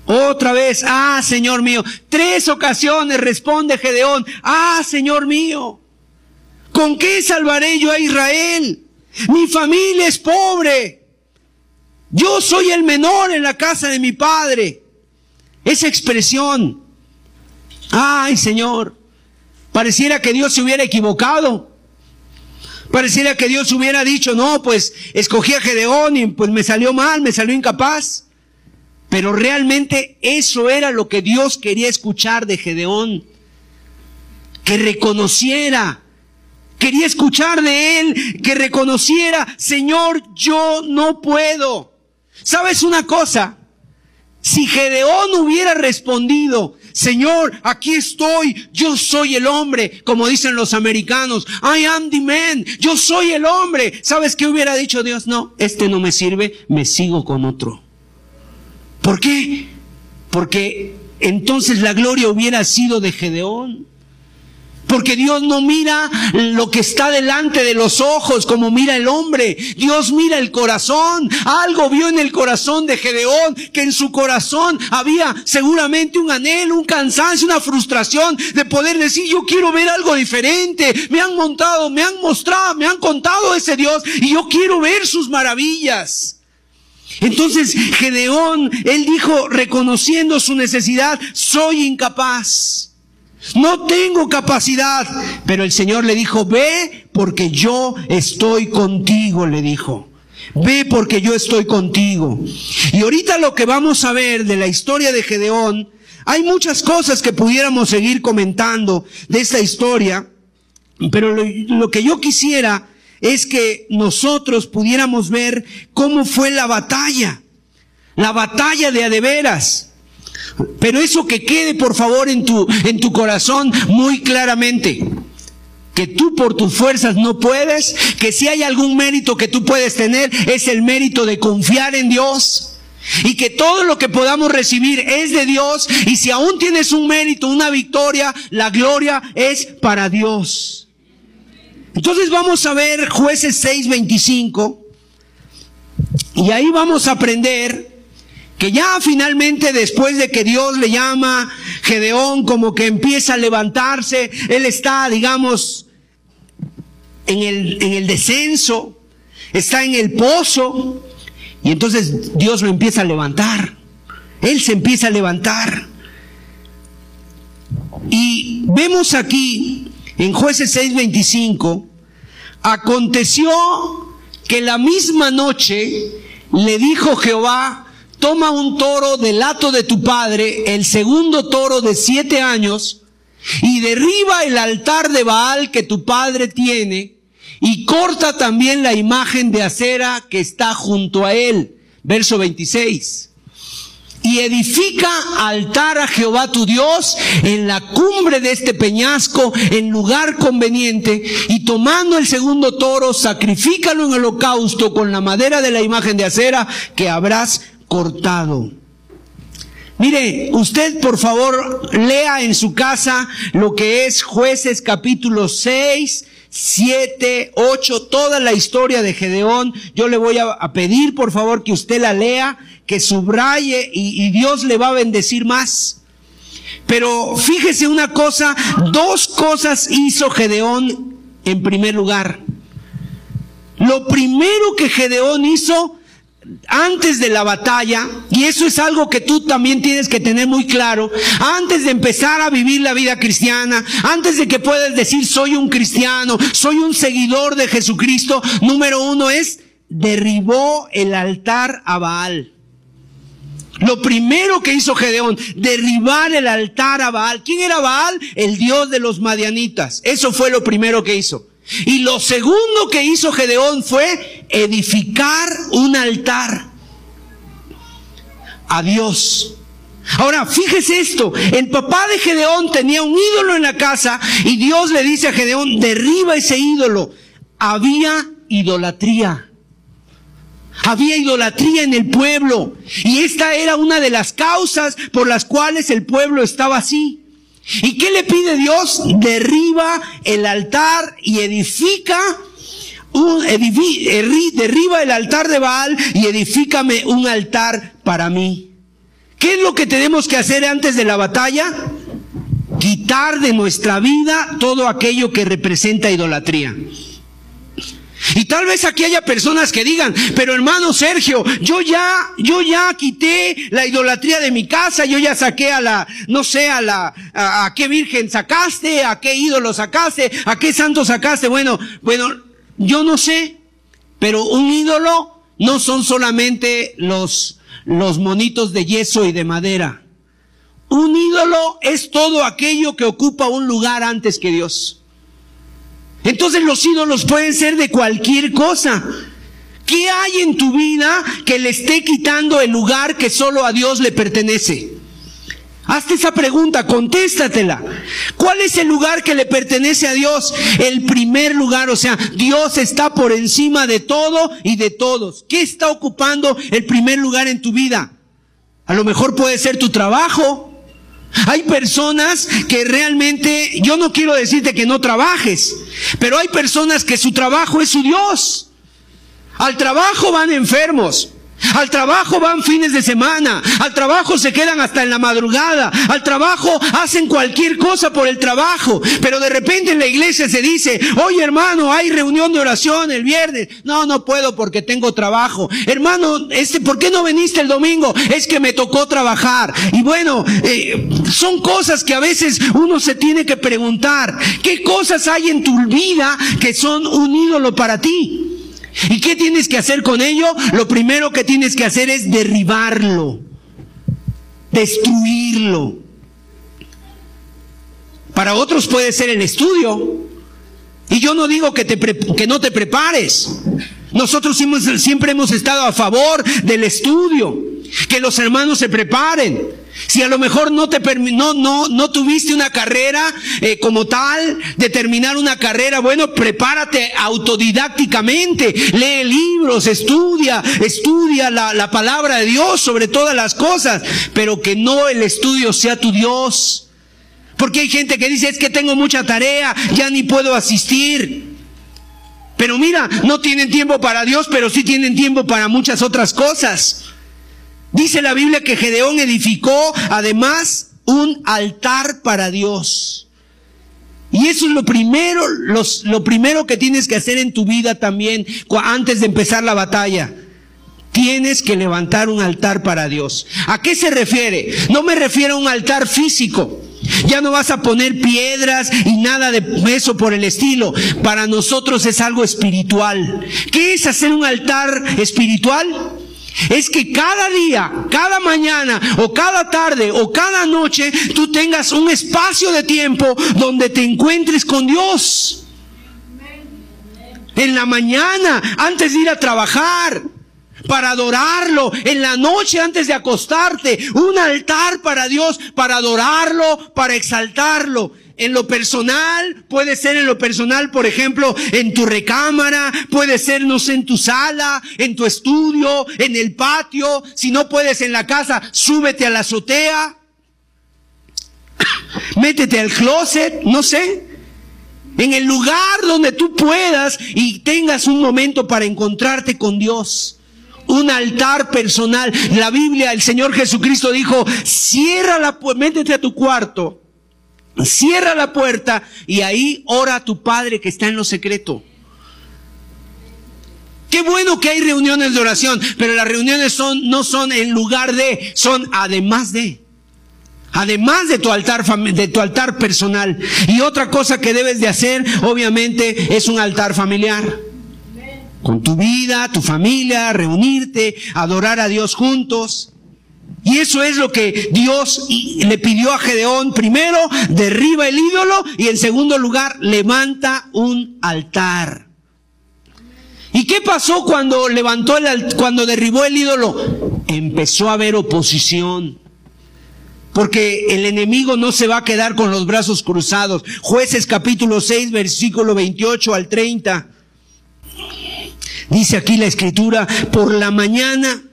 Otra vez, ah, Señor mío, tres ocasiones responde Gedeón, ah, Señor mío, ¿con qué salvaré yo a Israel? Mi familia es pobre. Yo soy el menor en la casa de mi padre. Esa expresión. Ay, Señor. Pareciera que Dios se hubiera equivocado. Pareciera que Dios hubiera dicho, no, pues escogí a Gedeón y pues me salió mal, me salió incapaz. Pero realmente eso era lo que Dios quería escuchar de Gedeón. Que reconociera quería escuchar de él, que reconociera, Señor, yo no puedo. ¿Sabes una cosa? Si Gedeón hubiera respondido, Señor, aquí estoy, yo soy el hombre, como dicen los americanos, I am the man, yo soy el hombre. ¿Sabes qué hubiera dicho Dios? No, este no me sirve, me sigo con otro. ¿Por qué? Porque entonces la gloria hubiera sido de Gedeón. Porque Dios no mira lo que está delante de los ojos como mira el hombre. Dios mira el corazón. Algo vio en el corazón de Gedeón, que en su corazón había seguramente un anhelo, un cansancio, una frustración de poder decir, yo quiero ver algo diferente. Me han montado, me han mostrado, me han contado ese Dios y yo quiero ver sus maravillas. Entonces Gedeón, él dijo, reconociendo su necesidad, soy incapaz. No tengo capacidad. Pero el Señor le dijo, ve porque yo estoy contigo, le dijo. Ve porque yo estoy contigo. Y ahorita lo que vamos a ver de la historia de Gedeón, hay muchas cosas que pudiéramos seguir comentando de esta historia, pero lo, lo que yo quisiera es que nosotros pudiéramos ver cómo fue la batalla, la batalla de adeveras. Pero eso que quede por favor en tu, en tu corazón muy claramente. Que tú por tus fuerzas no puedes, que si hay algún mérito que tú puedes tener es el mérito de confiar en Dios. Y que todo lo que podamos recibir es de Dios. Y si aún tienes un mérito, una victoria, la gloria es para Dios. Entonces vamos a ver jueces 6:25. Y ahí vamos a aprender que ya finalmente después de que Dios le llama, Gedeón como que empieza a levantarse, él está, digamos, en el, en el descenso, está en el pozo, y entonces Dios lo empieza a levantar. Él se empieza a levantar. Y vemos aquí en jueces 6:25, aconteció que la misma noche le dijo Jehová, toma un toro del hato de tu padre, el segundo toro de siete años, y derriba el altar de Baal que tu padre tiene, y corta también la imagen de acera que está junto a él. Verso 26 y edifica altar a Jehová tu Dios en la cumbre de este peñasco, en lugar conveniente, y tomando el segundo toro, sacrifícalo en holocausto con la madera de la imagen de acera que habrás cortado. Mire, usted por favor lea en su casa lo que es jueces capítulo 6, 7, 8, toda la historia de Gedeón. Yo le voy a, pedir por favor que usted la lea, que subraye y, y Dios le va a bendecir más. Pero fíjese una cosa, dos cosas hizo Gedeón en primer lugar. Lo primero que Gedeón hizo antes de la batalla, y eso es algo que tú también tienes que tener muy claro, antes de empezar a vivir la vida cristiana, antes de que puedas decir soy un cristiano, soy un seguidor de Jesucristo, número uno es derribó el altar a Baal. Lo primero que hizo Gedeón, derribar el altar a Baal. ¿Quién era Baal? El dios de los madianitas. Eso fue lo primero que hizo. Y lo segundo que hizo Gedeón fue edificar un altar a Dios. Ahora, fíjese esto, el papá de Gedeón tenía un ídolo en la casa y Dios le dice a Gedeón, derriba ese ídolo. Había idolatría. Había idolatría en el pueblo y esta era una de las causas por las cuales el pueblo estaba así. ¿Y qué le pide Dios? Derriba el altar y edifica un, derriba el altar de Baal y edifícame un altar para mí. ¿Qué es lo que tenemos que hacer antes de la batalla? Quitar de nuestra vida todo aquello que representa idolatría. Y tal vez aquí haya personas que digan, pero hermano Sergio, yo ya, yo ya quité la idolatría de mi casa, yo ya saqué a la, no sé, a la, a, qué virgen sacaste, a qué ídolo sacaste, a qué santo sacaste. Bueno, bueno, yo no sé, pero un ídolo no son solamente los, los monitos de yeso y de madera. Un ídolo es todo aquello que ocupa un lugar antes que Dios. Entonces los ídolos pueden ser de cualquier cosa. ¿Qué hay en tu vida que le esté quitando el lugar que solo a Dios le pertenece? Hazte esa pregunta, contéstatela. ¿Cuál es el lugar que le pertenece a Dios? El primer lugar, o sea, Dios está por encima de todo y de todos. ¿Qué está ocupando el primer lugar en tu vida? A lo mejor puede ser tu trabajo, hay personas que realmente, yo no quiero decirte que no trabajes, pero hay personas que su trabajo es su Dios. Al trabajo van enfermos. Al trabajo van fines de semana, al trabajo se quedan hasta en la madrugada, al trabajo hacen cualquier cosa por el trabajo, pero de repente en la iglesia se dice, oye hermano, hay reunión de oración el viernes. No, no puedo porque tengo trabajo. Hermano, este, ¿por qué no viniste el domingo? Es que me tocó trabajar. Y bueno, eh, son cosas que a veces uno se tiene que preguntar, ¿qué cosas hay en tu vida que son un ídolo para ti? ¿Y qué tienes que hacer con ello? Lo primero que tienes que hacer es derribarlo, destruirlo. Para otros puede ser el estudio. Y yo no digo que, te que no te prepares. Nosotros siempre hemos estado a favor del estudio. Que los hermanos se preparen. Si a lo mejor no te no, no, no tuviste una carrera eh, como tal, de terminar una carrera, bueno, prepárate autodidácticamente, lee libros, estudia, estudia la, la palabra de Dios sobre todas las cosas, pero que no el estudio sea tu Dios. Porque hay gente que dice, es que tengo mucha tarea, ya ni puedo asistir. Pero mira, no tienen tiempo para Dios, pero sí tienen tiempo para muchas otras cosas. Dice la Biblia que Gedeón edificó además un altar para Dios. Y eso es lo primero, lo primero que tienes que hacer en tu vida también antes de empezar la batalla. Tienes que levantar un altar para Dios. ¿A qué se refiere? No me refiero a un altar físico. Ya no vas a poner piedras y nada de eso por el estilo. Para nosotros es algo espiritual. ¿Qué es hacer un altar espiritual? Es que cada día, cada mañana o cada tarde o cada noche tú tengas un espacio de tiempo donde te encuentres con Dios. En la mañana, antes de ir a trabajar, para adorarlo, en la noche antes de acostarte, un altar para Dios, para adorarlo, para exaltarlo. En lo personal, puede ser en lo personal, por ejemplo, en tu recámara, puede ser, no sé, en tu sala, en tu estudio, en el patio. Si no puedes en la casa, súbete a la azotea. Métete al closet, no sé. En el lugar donde tú puedas y tengas un momento para encontrarte con Dios un altar personal. La Biblia, el Señor Jesucristo dijo, cierra la puerta, métete a tu cuarto Cierra la puerta y ahí ora a tu Padre que está en lo secreto. Qué bueno que hay reuniones de oración, pero las reuniones son, no son en lugar de, son además de. Además de tu altar, de tu altar personal. Y otra cosa que debes de hacer, obviamente, es un altar familiar. Con tu vida, tu familia, reunirte, adorar a Dios juntos. Y eso es lo que Dios le pidió a Gedeón. Primero, derriba el ídolo y en segundo lugar, levanta un altar. ¿Y qué pasó cuando levantó el cuando derribó el ídolo? Empezó a haber oposición. Porque el enemigo no se va a quedar con los brazos cruzados. Jueces capítulo 6, versículo 28 al 30. Dice aquí la escritura, por la mañana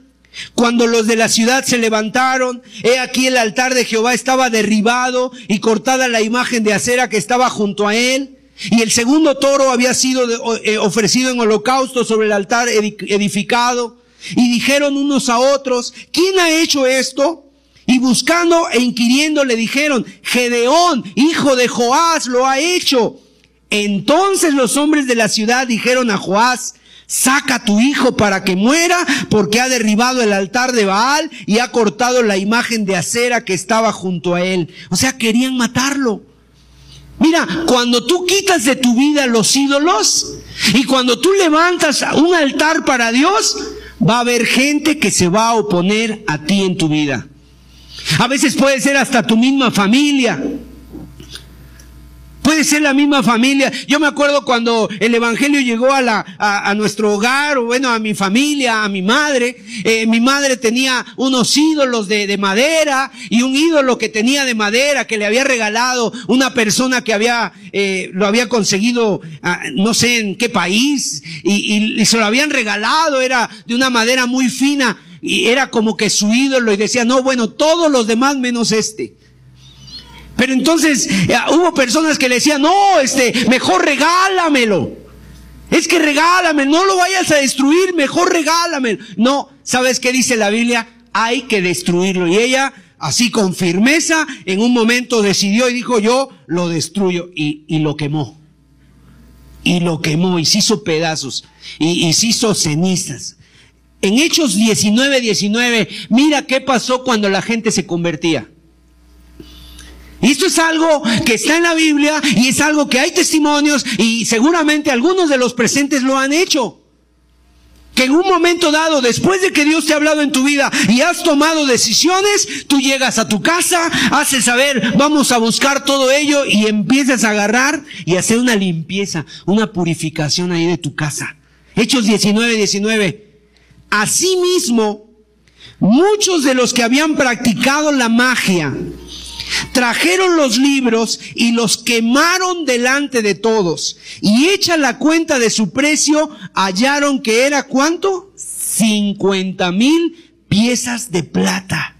cuando los de la ciudad se levantaron, he aquí el altar de Jehová estaba derribado y cortada la imagen de acera que estaba junto a él. Y el segundo toro había sido eh, ofrecido en holocausto sobre el altar edificado. Y dijeron unos a otros, ¿quién ha hecho esto? Y buscando e inquiriendo le dijeron, Gedeón, hijo de Joás, lo ha hecho. Entonces los hombres de la ciudad dijeron a Joás, saca a tu hijo para que muera porque ha derribado el altar de Baal y ha cortado la imagen de acera que estaba junto a él. O sea, querían matarlo. Mira, cuando tú quitas de tu vida los ídolos y cuando tú levantas un altar para Dios, va a haber gente que se va a oponer a ti en tu vida. A veces puede ser hasta tu misma familia. Puede ser la misma familia. Yo me acuerdo cuando el Evangelio llegó a, la, a, nuestro hogar, o bueno, a mi familia, a mi madre. Eh, mi madre tenía unos ídolos de, de, madera y un ídolo que tenía de madera que le había regalado una persona que había, eh, lo había conseguido, ah, no sé en qué país, y, y se lo habían regalado, era de una madera muy fina y era como que su ídolo y decía, no, bueno, todos los demás menos este. Pero entonces eh, hubo personas que le decían, no, este, mejor regálamelo. Es que regálame, no lo vayas a destruir, mejor regálamelo. No, ¿sabes qué dice la Biblia? Hay que destruirlo. Y ella, así con firmeza, en un momento decidió y dijo, yo lo destruyo. Y, y lo quemó. Y lo quemó y se hizo pedazos. Y, y se hizo cenizas. En Hechos 19, 19, mira qué pasó cuando la gente se convertía. Esto es algo que está en la Biblia y es algo que hay testimonios y seguramente algunos de los presentes lo han hecho. Que en un momento dado, después de que Dios te ha hablado en tu vida y has tomado decisiones, tú llegas a tu casa, haces saber, vamos a buscar todo ello y empiezas a agarrar y hacer una limpieza, una purificación ahí de tu casa. Hechos 19, 19. Asimismo, muchos de los que habían practicado la magia, Trajeron los libros y los quemaron delante de todos. Y hecha la cuenta de su precio, hallaron que era cuánto? 50 mil piezas de plata.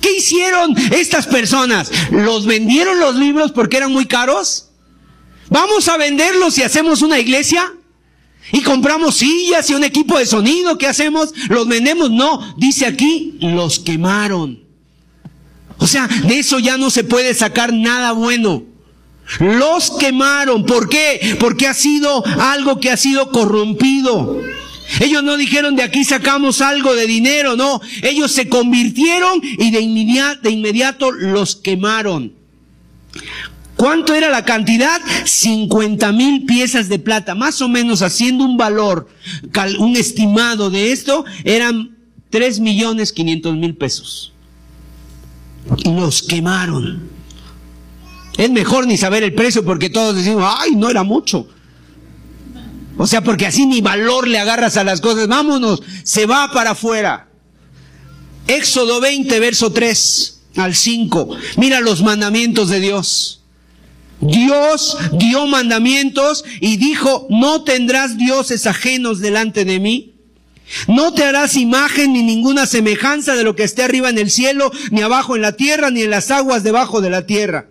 ¿Qué hicieron estas personas? ¿Los vendieron los libros porque eran muy caros? ¿Vamos a venderlos y hacemos una iglesia? Y compramos sillas y un equipo de sonido. ¿Qué hacemos? ¿Los vendemos? No. Dice aquí, los quemaron. O sea, de eso ya no se puede sacar nada bueno. Los quemaron. ¿Por qué? Porque ha sido algo que ha sido corrompido. Ellos no dijeron de aquí sacamos algo de dinero, no. Ellos se convirtieron y de inmediato, los quemaron. ¿Cuánto era la cantidad? 50 mil piezas de plata. Más o menos haciendo un valor, un estimado de esto, eran 3 millones 500 mil pesos. Los quemaron. Es mejor ni saber el precio porque todos decimos, ay, no era mucho. O sea, porque así ni valor le agarras a las cosas. Vámonos, se va para afuera. Éxodo 20, verso 3 al 5. Mira los mandamientos de Dios. Dios dio mandamientos y dijo, no tendrás dioses ajenos delante de mí. No te harás imagen ni ninguna semejanza de lo que esté arriba en el cielo, ni abajo en la tierra, ni en las aguas debajo de la tierra.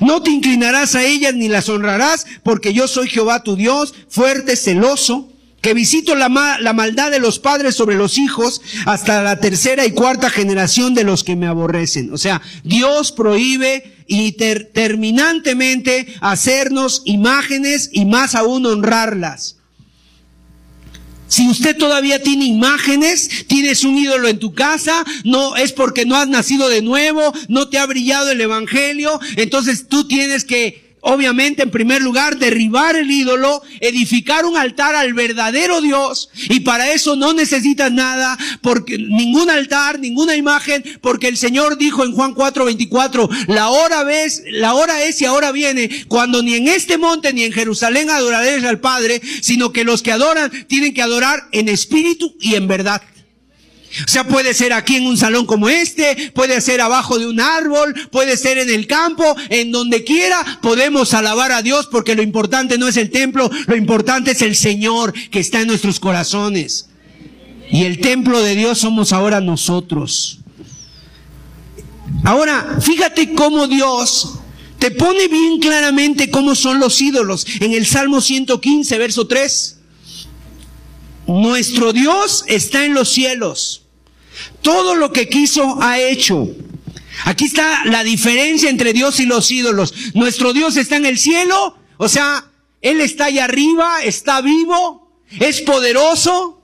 No te inclinarás a ellas ni las honrarás, porque yo soy Jehová tu Dios, fuerte, celoso, que visito la, maldad de los padres sobre los hijos hasta la tercera y cuarta generación de los que me aborrecen. O sea, Dios prohíbe y terminantemente hacernos imágenes y más aún honrarlas. Si usted todavía tiene imágenes, tienes un ídolo en tu casa, no es porque no has nacido de nuevo, no te ha brillado el evangelio, entonces tú tienes que obviamente, en primer lugar, derribar el ídolo, edificar un altar al verdadero Dios, y para eso no necesitas nada, porque ningún altar, ninguna imagen, porque el Señor dijo en Juan 4:24, la hora ves, la hora es y ahora viene, cuando ni en este monte ni en Jerusalén adoraréis al Padre, sino que los que adoran tienen que adorar en espíritu y en verdad. O sea, puede ser aquí en un salón como este, puede ser abajo de un árbol, puede ser en el campo, en donde quiera, podemos alabar a Dios porque lo importante no es el templo, lo importante es el Señor que está en nuestros corazones. Y el templo de Dios somos ahora nosotros. Ahora, fíjate cómo Dios te pone bien claramente cómo son los ídolos. En el Salmo 115, verso 3. Nuestro Dios está en los cielos todo lo que quiso ha hecho. Aquí está la diferencia entre Dios y los ídolos. Nuestro Dios está en el cielo, o sea, Él está allá arriba, está vivo, es poderoso.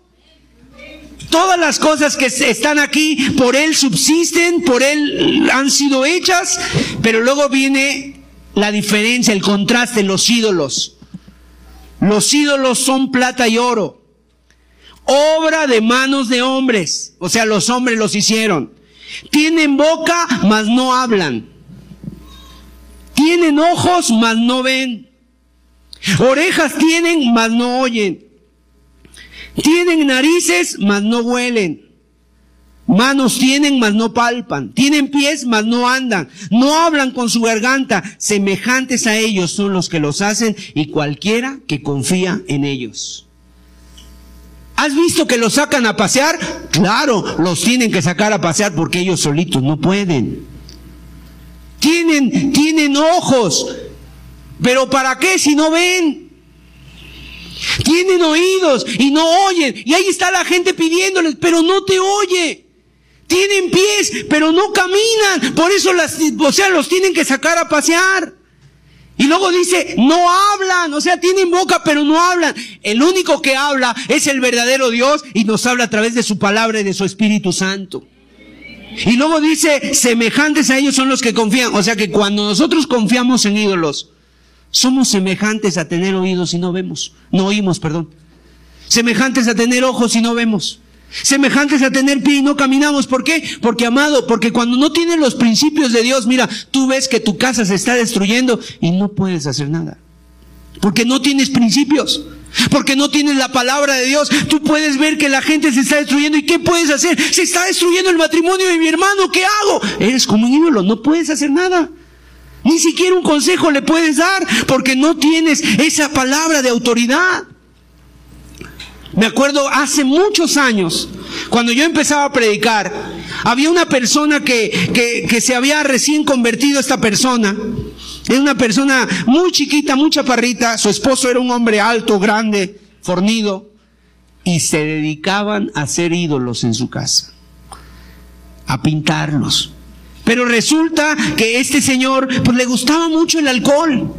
Todas las cosas que están aquí por Él subsisten, por Él han sido hechas, pero luego viene la diferencia, el contraste, los ídolos. Los ídolos son plata y oro obra de manos de hombres. O sea, los hombres los hicieron. Tienen boca, mas no hablan. Tienen ojos, mas no ven. Orejas tienen, mas no oyen. Tienen narices, mas no huelen. Manos tienen, mas no palpan. Tienen pies, mas no andan. No hablan con su garganta. Semejantes a ellos son los que los hacen y cualquiera que confía en ellos. ¿Has visto que los sacan a pasear? Claro, los tienen que sacar a pasear porque ellos solitos no pueden. Tienen, tienen ojos, pero ¿para qué si no ven? Tienen oídos y no oyen. Y ahí está la gente pidiéndoles, pero no te oye. Tienen pies, pero no caminan. Por eso las, o sea, los tienen que sacar a pasear. Y luego dice, no hablan, o sea, tienen boca pero no hablan. El único que habla es el verdadero Dios y nos habla a través de su palabra y de su Espíritu Santo. Y luego dice, semejantes a ellos son los que confían. O sea que cuando nosotros confiamos en ídolos, somos semejantes a tener oídos y no vemos. No oímos, perdón. Semejantes a tener ojos y no vemos. Semejantes a tener pie y no caminamos. ¿Por qué? Porque, amado, porque cuando no tienes los principios de Dios, mira, tú ves que tu casa se está destruyendo y no puedes hacer nada. Porque no tienes principios. Porque no tienes la palabra de Dios. Tú puedes ver que la gente se está destruyendo. ¿Y qué puedes hacer? Se está destruyendo el matrimonio de mi hermano. ¿Qué hago? Eres como un ídolo. No puedes hacer nada. Ni siquiera un consejo le puedes dar porque no tienes esa palabra de autoridad. Me acuerdo hace muchos años, cuando yo empezaba a predicar, había una persona que, que, se había recién convertido esta persona. Era una persona muy chiquita, muy chaparrita. Su esposo era un hombre alto, grande, fornido, y se dedicaban a hacer ídolos en su casa, a pintarlos. Pero resulta que este señor pues le gustaba mucho el alcohol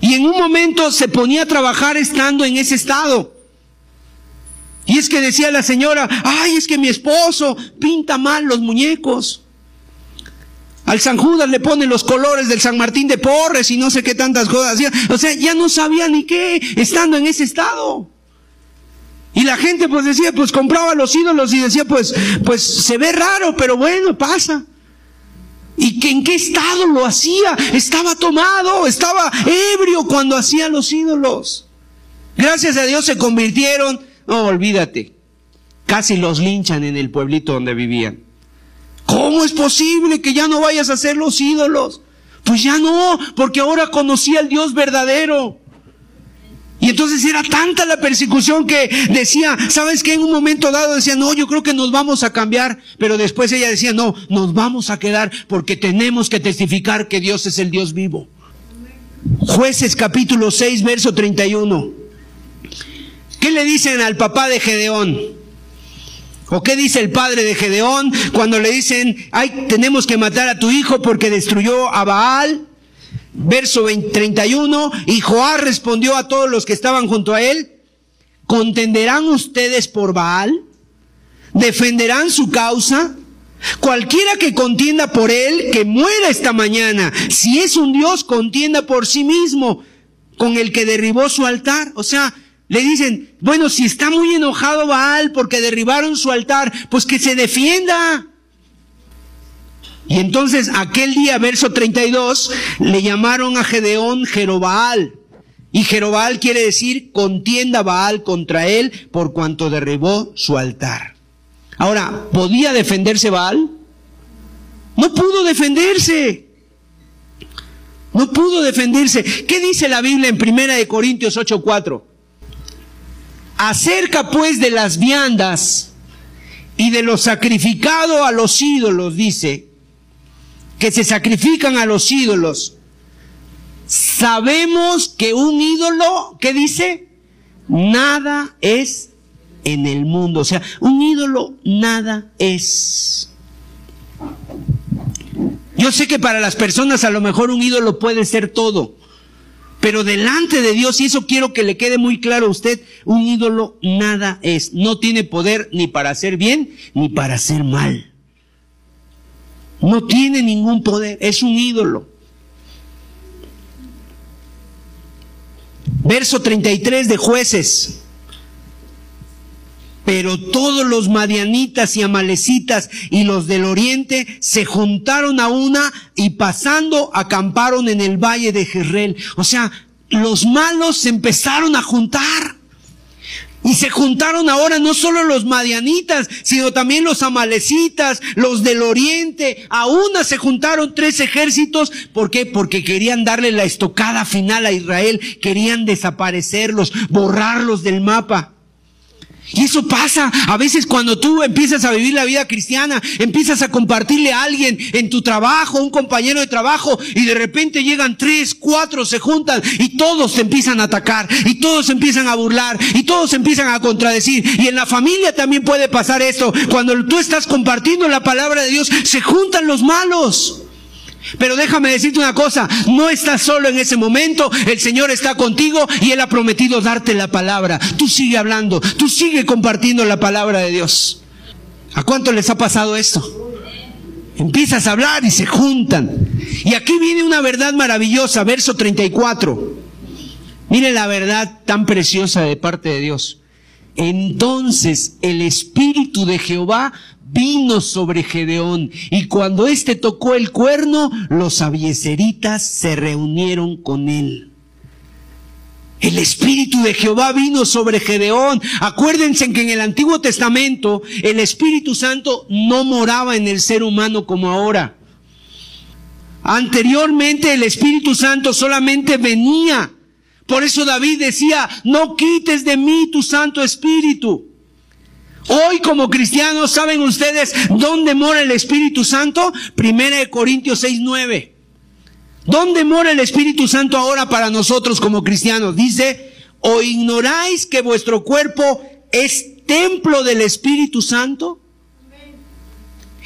y en un momento se ponía a trabajar estando en ese estado. Y es que decía la señora, ay, es que mi esposo pinta mal los muñecos. Al San Judas le pone los colores del San Martín de Porres y no sé qué tantas cosas hacía. O sea, ya no sabía ni qué estando en ese estado. Y la gente pues decía, pues compraba los ídolos y decía, pues, pues se ve raro, pero bueno, pasa. ¿Y que en qué estado lo hacía? Estaba tomado, estaba ebrio cuando hacía los ídolos. Gracias a Dios se convirtieron. No, olvídate. Casi los linchan en el pueblito donde vivían. ¿Cómo es posible que ya no vayas a hacer los ídolos? Pues ya no, porque ahora conocí al Dios verdadero. Y entonces era tanta la persecución que decía, ¿sabes qué? En un momento dado decía, no, yo creo que nos vamos a cambiar. Pero después ella decía, no, nos vamos a quedar porque tenemos que testificar que Dios es el Dios vivo. Jueces capítulo 6, verso 31. ¿Qué le dicen al papá de Gedeón? ¿O qué dice el padre de Gedeón cuando le dicen, ay, tenemos que matar a tu hijo porque destruyó a Baal? Verso 31, y Joás respondió a todos los que estaban junto a él, ¿contenderán ustedes por Baal? ¿Defenderán su causa? Cualquiera que contienda por él, que muera esta mañana. Si es un Dios, contienda por sí mismo con el que derribó su altar. O sea, le dicen, bueno, si está muy enojado Baal porque derribaron su altar, pues que se defienda. Y entonces aquel día, verso 32, le llamaron a Gedeón Jerobaal. Y Jerobaal quiere decir contienda Baal contra él por cuanto derribó su altar. Ahora, ¿podía defenderse Baal? No pudo defenderse. No pudo defenderse. ¿Qué dice la Biblia en Primera de Corintios 8:4? Acerca pues de las viandas y de lo sacrificado a los ídolos, dice, que se sacrifican a los ídolos. Sabemos que un ídolo, ¿qué dice? Nada es en el mundo. O sea, un ídolo nada es. Yo sé que para las personas a lo mejor un ídolo puede ser todo. Pero delante de Dios, y eso quiero que le quede muy claro a usted, un ídolo nada es. No tiene poder ni para hacer bien ni para hacer mal. No tiene ningún poder, es un ídolo. Verso 33 de jueces. Pero todos los madianitas y amalecitas y los del oriente se juntaron a una y pasando acamparon en el valle de Jezreel. O sea, los malos se empezaron a juntar. Y se juntaron ahora no solo los madianitas, sino también los amalecitas, los del oriente. A una se juntaron tres ejércitos. ¿Por qué? Porque querían darle la estocada final a Israel. Querían desaparecerlos, borrarlos del mapa. Y eso pasa a veces cuando tú empiezas a vivir la vida cristiana, empiezas a compartirle a alguien en tu trabajo, un compañero de trabajo, y de repente llegan tres, cuatro, se juntan y todos te empiezan a atacar, y todos se empiezan a burlar, y todos se empiezan a contradecir. Y en la familia también puede pasar esto. Cuando tú estás compartiendo la palabra de Dios, se juntan los malos. Pero déjame decirte una cosa, no estás solo en ese momento, el Señor está contigo y Él ha prometido darte la palabra. Tú sigue hablando, tú sigue compartiendo la palabra de Dios. ¿A cuánto les ha pasado esto? Empiezas a hablar y se juntan. Y aquí viene una verdad maravillosa, verso 34. Mire la verdad tan preciosa de parte de Dios. Entonces el Espíritu de Jehová vino sobre Gedeón, y cuando éste tocó el cuerno, los abieseritas se reunieron con él. El Espíritu de Jehová vino sobre Gedeón. Acuérdense que en el Antiguo Testamento el Espíritu Santo no moraba en el ser humano como ahora. Anteriormente el Espíritu Santo solamente venía. Por eso David decía, no quites de mí tu Santo Espíritu. Hoy como cristianos, ¿saben ustedes dónde mora el Espíritu Santo? Primera de Corintios 6, 9. ¿Dónde mora el Espíritu Santo ahora para nosotros como cristianos? Dice, ¿O ignoráis que vuestro cuerpo es templo del Espíritu Santo?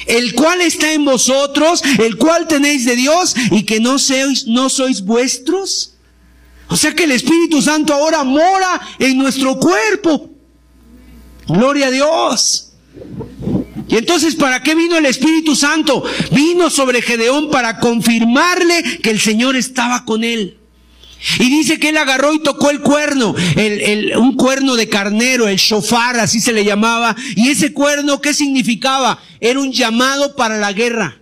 El cual está en vosotros, el cual tenéis de Dios y que no sois, no sois vuestros. O sea que el Espíritu Santo ahora mora en nuestro cuerpo. Gloria a Dios. Y entonces, ¿para qué vino el Espíritu Santo? Vino sobre Gedeón para confirmarle que el Señor estaba con él. Y dice que él agarró y tocó el cuerno, el, un cuerno de carnero, el shofar, así se le llamaba. Y ese cuerno, ¿qué significaba? Era un llamado para la guerra.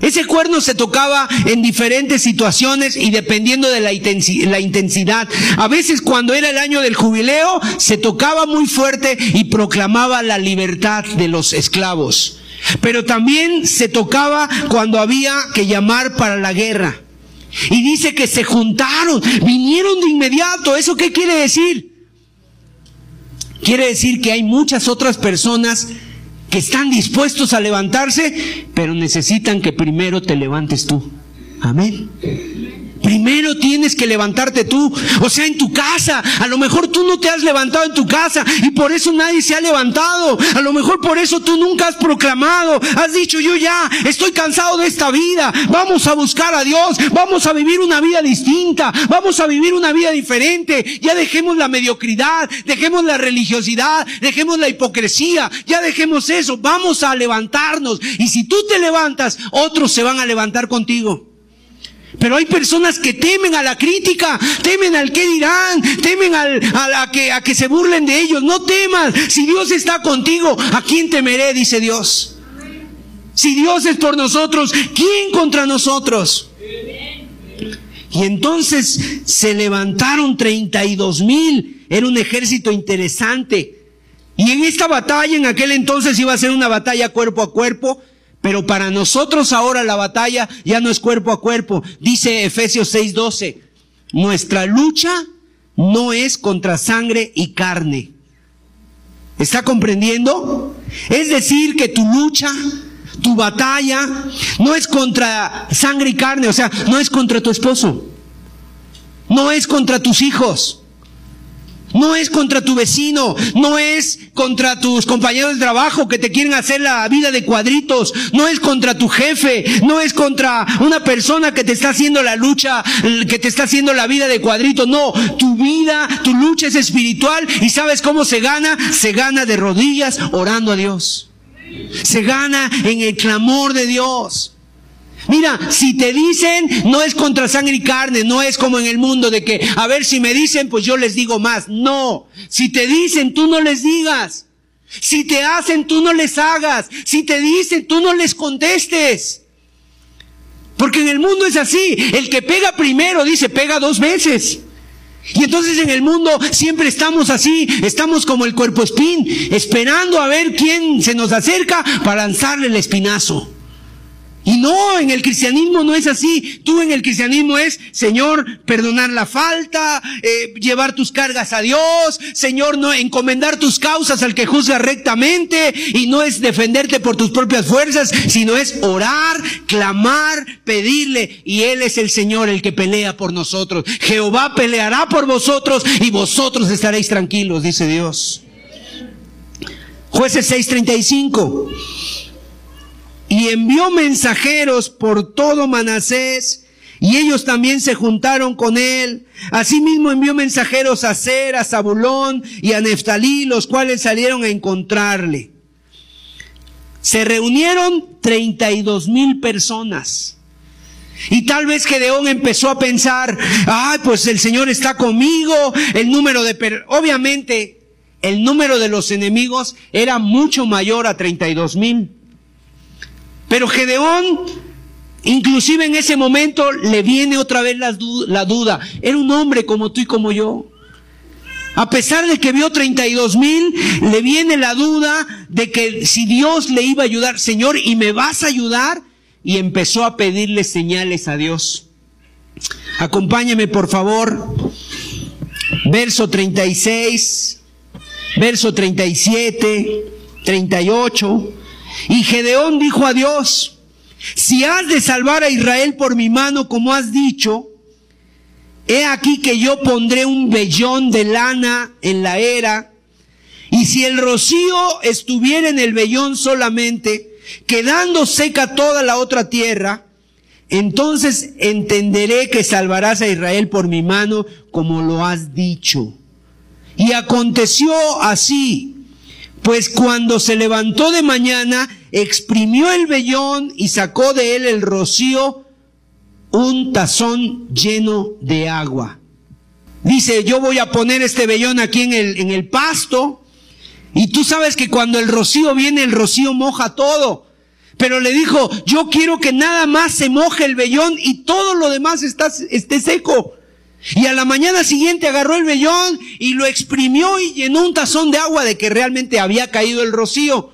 Ese cuerno se tocaba en diferentes situaciones y dependiendo de la, intensidad. A veces cuando era el año del jubileo, se tocaba muy fuerte y proclamaba la libertad de los esclavos. Pero también se tocaba cuando había que llamar para la guerra. Y dice que se juntaron, vinieron de inmediato. ¿Eso qué quiere decir? Quiere decir que hay muchas otras personas que están dispuestos a levantarse, pero necesitan que primero te levantes tú. Amén. Primero tienes que levantarte tú, o sea, en tu casa. A lo mejor tú no te has levantado en tu casa y por eso nadie se ha levantado. A lo mejor por eso tú nunca has proclamado. Has dicho, yo ya estoy cansado de esta vida. Vamos a buscar a Dios. Vamos a vivir una vida distinta. Vamos a vivir una vida diferente. Ya dejemos la mediocridad, dejemos la religiosidad, dejemos la hipocresía. Ya dejemos eso. Vamos a levantarnos. Y si tú te levantas, otros se van a levantar contigo. Pero hay personas que temen a la crítica, temen al que dirán, temen al, a, que, a que se burlen de ellos. No temas, si Dios está contigo, ¿a quién temeré? Dice Dios. Si Dios es por nosotros, ¿quién contra nosotros? Y entonces se levantaron 32 mil. Era un ejército interesante. Y en esta batalla, en aquel entonces iba a ser una batalla cuerpo a cuerpo. Pero para nosotros ahora la batalla ya no es cuerpo a cuerpo. Dice Efesios 6:12, nuestra lucha no es contra sangre y carne. ¿Está comprendiendo? Es decir, que tu lucha, tu batalla, no es contra sangre y carne, o sea, no es contra tu esposo, no es contra tus hijos, no es contra tu vecino, no es contra tus compañeros de trabajo que te quieren hacer la vida de cuadritos, no es contra tu jefe, no es contra una persona que te está haciendo la lucha, que te está haciendo la vida de cuadritos, no, tu vida, tu lucha es espiritual y sabes cómo se gana, se gana de rodillas orando a Dios. Se gana en el clamor de Dios. Mira, si te dicen, no es contra sangre y carne, no es como en el mundo de que, a ver, si me dicen, pues yo les digo más. No, si te dicen, tú no les digas. Si te hacen, tú no les hagas. Si te dicen, tú no les contestes. Porque en el mundo es así. El que pega primero dice, pega dos veces. Y entonces en el mundo siempre estamos así, estamos como el cuerpo espín, esperando a ver quién se nos acerca para lanzarle el espinazo. Y no, en el cristianismo no es así. Tú en el cristianismo es, Señor, perdonar la falta, eh, llevar tus cargas a Dios, Señor, no encomendar tus causas al que juzga rectamente y no es defenderte por tus propias fuerzas, sino es orar, clamar, pedirle y Él es el Señor el que pelea por nosotros. Jehová peleará por vosotros y vosotros estaréis tranquilos, dice Dios. Jueces 6:35 y envió mensajeros por todo Manasés, y ellos también se juntaron con él. Asimismo envió mensajeros a Ser, a Zabulón y a Neftalí, los cuales salieron a encontrarle. Se reunieron 32 mil personas. Y tal vez Gedeón empezó a pensar, ay, pues el Señor está conmigo, el número de... Obviamente, el número de los enemigos era mucho mayor a 32 mil. Pero Gedeón, inclusive en ese momento, le viene otra vez la, duda. Era un hombre como tú y como yo. A pesar de que vio 32 mil, le viene la duda de que si Dios le iba a ayudar, Señor, ¿y me vas a ayudar? Y empezó a pedirle señales a Dios. Acompáñame, por favor. Verso 36, verso 37, 38. Y Gedeón dijo a Dios, si has de salvar a Israel por mi mano, como has dicho, he aquí que yo pondré un vellón de lana en la era, y si el rocío estuviera en el vellón solamente, quedando seca toda la otra tierra, entonces entenderé que salvarás a Israel por mi mano, como lo has dicho. Y aconteció así, pues cuando se levantó de mañana, exprimió el vellón y sacó de él el rocío, un tazón lleno de agua. Dice, yo voy a poner este vellón aquí en el, en el pasto. Y tú sabes que cuando el rocío viene, el rocío moja todo. Pero le dijo, yo quiero que nada más se moje el vellón y todo lo demás está, esté seco. Y a la mañana siguiente agarró el vellón y lo exprimió y llenó un tazón de agua de que realmente había caído el rocío.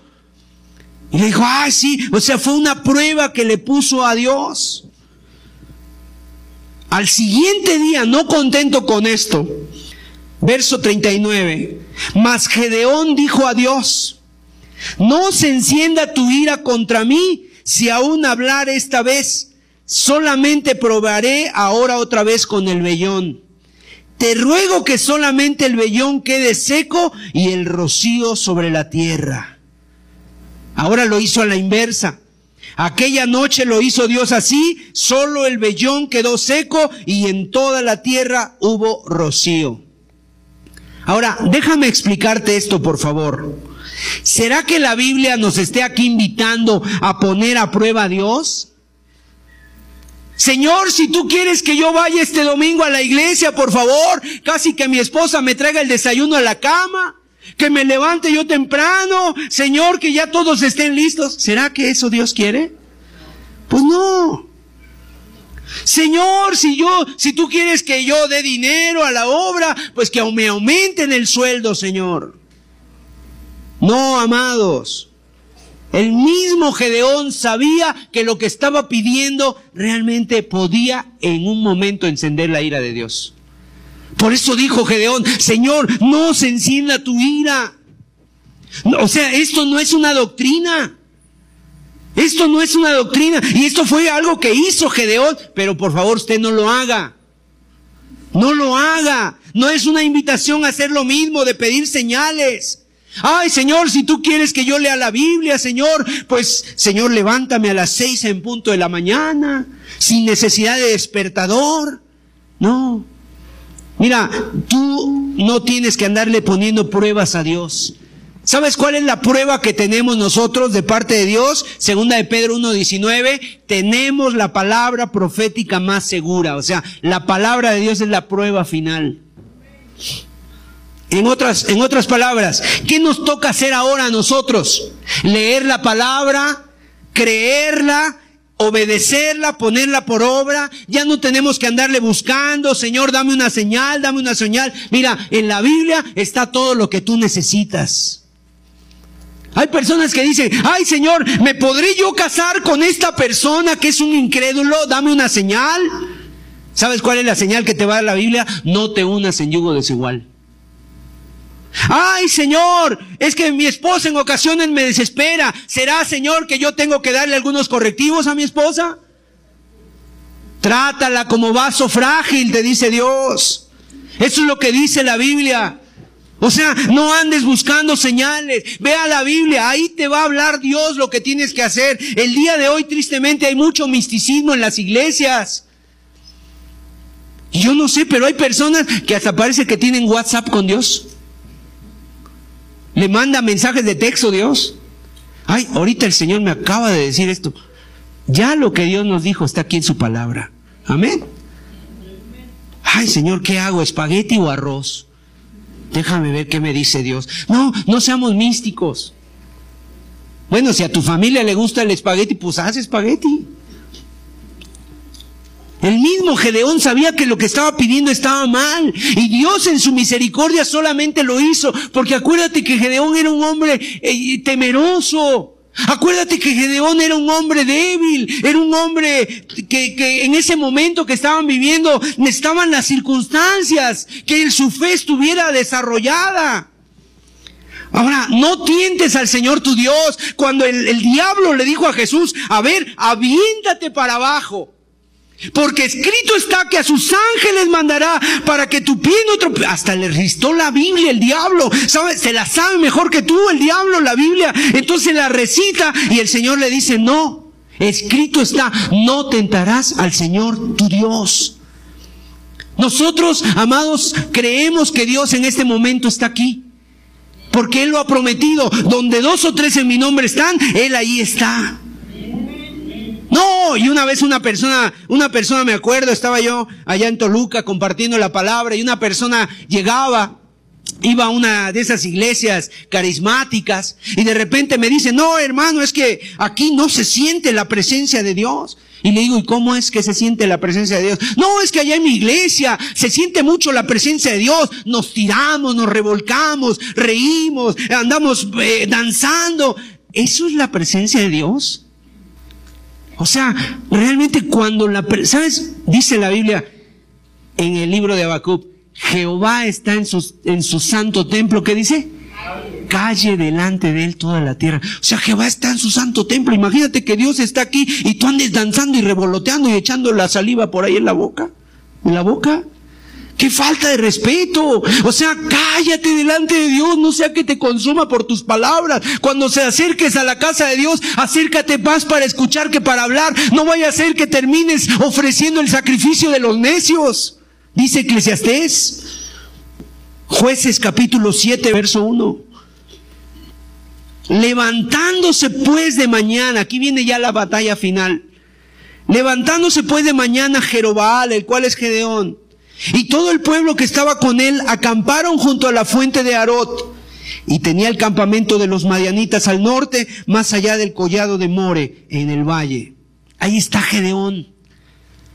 Y le dijo, ah, sí, o sea, fue una prueba que le puso a Dios. Al siguiente día, no contento con esto, verso 39, mas Gedeón dijo a Dios, no se encienda tu ira contra mí si aún hablar esta vez. Solamente probaré ahora otra vez con el vellón. Te ruego que solamente el vellón quede seco y el rocío sobre la tierra. Ahora lo hizo a la inversa. Aquella noche lo hizo Dios así, solo el vellón quedó seco y en toda la tierra hubo rocío. Ahora, déjame explicarte esto, por favor. ¿Será que la Biblia nos esté aquí invitando a poner a prueba a Dios? Señor, si tú quieres que yo vaya este domingo a la iglesia, por favor, casi que mi esposa me traiga el desayuno a la cama, que me levante yo temprano, Señor, que ya todos estén listos. ¿Será que eso Dios quiere? Pues no. Señor, si yo, si tú quieres que yo dé dinero a la obra, pues que me aumenten el sueldo, Señor. No, amados. El mismo Gedeón sabía que lo que estaba pidiendo realmente podía en un momento encender la ira de Dios. Por eso dijo Gedeón, Señor, no se encienda tu ira. O sea, esto no es una doctrina. Esto no es una doctrina. Y esto fue algo que hizo Gedeón. Pero por favor, usted no lo haga. No lo haga. No es una invitación a hacer lo mismo, de pedir señales. Ay, Señor, si tú quieres que yo lea la Biblia, Señor, pues, Señor, levántame a las seis en punto de la mañana, sin necesidad de despertador. No. Mira, tú no tienes que andarle poniendo pruebas a Dios. ¿Sabes cuál es la prueba que tenemos nosotros de parte de Dios? Segunda de Pedro 1.19, tenemos la palabra profética más segura. O sea, la palabra de Dios es la prueba final. En otras, en otras palabras, ¿qué nos toca hacer ahora a nosotros? Leer la palabra, creerla, obedecerla, ponerla por obra. Ya no tenemos que andarle buscando, Señor, dame una señal, dame una señal. Mira, en la Biblia está todo lo que tú necesitas. Hay personas que dicen, ay Señor, ¿me podré yo casar con esta persona que es un incrédulo? Dame una señal. ¿Sabes cuál es la señal que te va a dar la Biblia? No te unas en yugo desigual. Ay, Señor, es que mi esposa en ocasiones me desespera. ¿Será, Señor, que yo tengo que darle algunos correctivos a mi esposa? Trátala como vaso frágil, te dice Dios. Eso es lo que dice la Biblia. O sea, no andes buscando señales. Ve a la Biblia, ahí te va a hablar Dios lo que tienes que hacer. El día de hoy, tristemente, hay mucho misticismo en las iglesias. Y yo no sé, pero hay personas que hasta parece que tienen WhatsApp con Dios. Le manda mensajes de texto Dios. Ay, ahorita el Señor me acaba de decir esto. Ya lo que Dios nos dijo está aquí en su palabra. Amén. Ay, Señor, ¿qué hago? ¿Espagueti o arroz? Déjame ver qué me dice Dios. No, no seamos místicos. Bueno, si a tu familia le gusta el espagueti, pues haz espagueti. El mismo Gedeón sabía que lo que estaba pidiendo estaba mal. Y Dios en su misericordia solamente lo hizo. Porque acuérdate que Gedeón era un hombre eh, temeroso. Acuérdate que Gedeón era un hombre débil, era un hombre que, que, en ese momento que estaban viviendo necesitaban las circunstancias, que su fe estuviera desarrollada. Ahora, no tientes al Señor tu Dios. Cuando el, el diablo le dijo a Jesús, a ver, aviéntate para abajo. Porque escrito está que a sus ángeles mandará para que tu pie no trope. Hasta le restó la Biblia el diablo. ¿Sabe? Se la sabe mejor que tú el diablo, la Biblia. Entonces la recita y el Señor le dice, no, escrito está, no tentarás al Señor tu Dios. Nosotros, amados, creemos que Dios en este momento está aquí. Porque Él lo ha prometido. Donde dos o tres en mi nombre están, Él ahí está. No, y una vez una persona, una persona me acuerdo, estaba yo allá en Toluca compartiendo la palabra y una persona llegaba iba a una de esas iglesias carismáticas y de repente me dice, no hermano, es que aquí no se siente la presencia de Dios. Y le digo, ¿y cómo es que se siente la presencia de Dios? No, es que allá en mi iglesia se siente mucho la presencia de Dios. Nos tiramos, nos revolcamos, reímos, andamos eh, danzando. ¿Eso es la presencia de Dios? O sea, realmente cuando la... ¿Sabes? Dice la Biblia en el libro de Habacuc, Jehová está en su, en su santo templo, ¿qué dice? Calle delante de él toda la tierra. O sea, Jehová está en su santo templo. Imagínate que Dios está aquí y tú andes danzando y revoloteando y echando la saliva por ahí en la boca. ¿En la boca? ¡Qué falta de respeto! O sea, cállate delante de Dios, no sea que te consuma por tus palabras. Cuando se acerques a la casa de Dios, acércate más para escuchar que para hablar. No vaya a ser que termines ofreciendo el sacrificio de los necios. Dice Eclesiastés, jueces capítulo 7, verso 1. Levantándose pues de mañana, aquí viene ya la batalla final. Levantándose pues de mañana Jerobal, el cual es Gedeón y todo el pueblo que estaba con él acamparon junto a la fuente de Arot. Y tenía el campamento de los madianitas al norte, más allá del collado de More, en el valle. Ahí está Gedeón.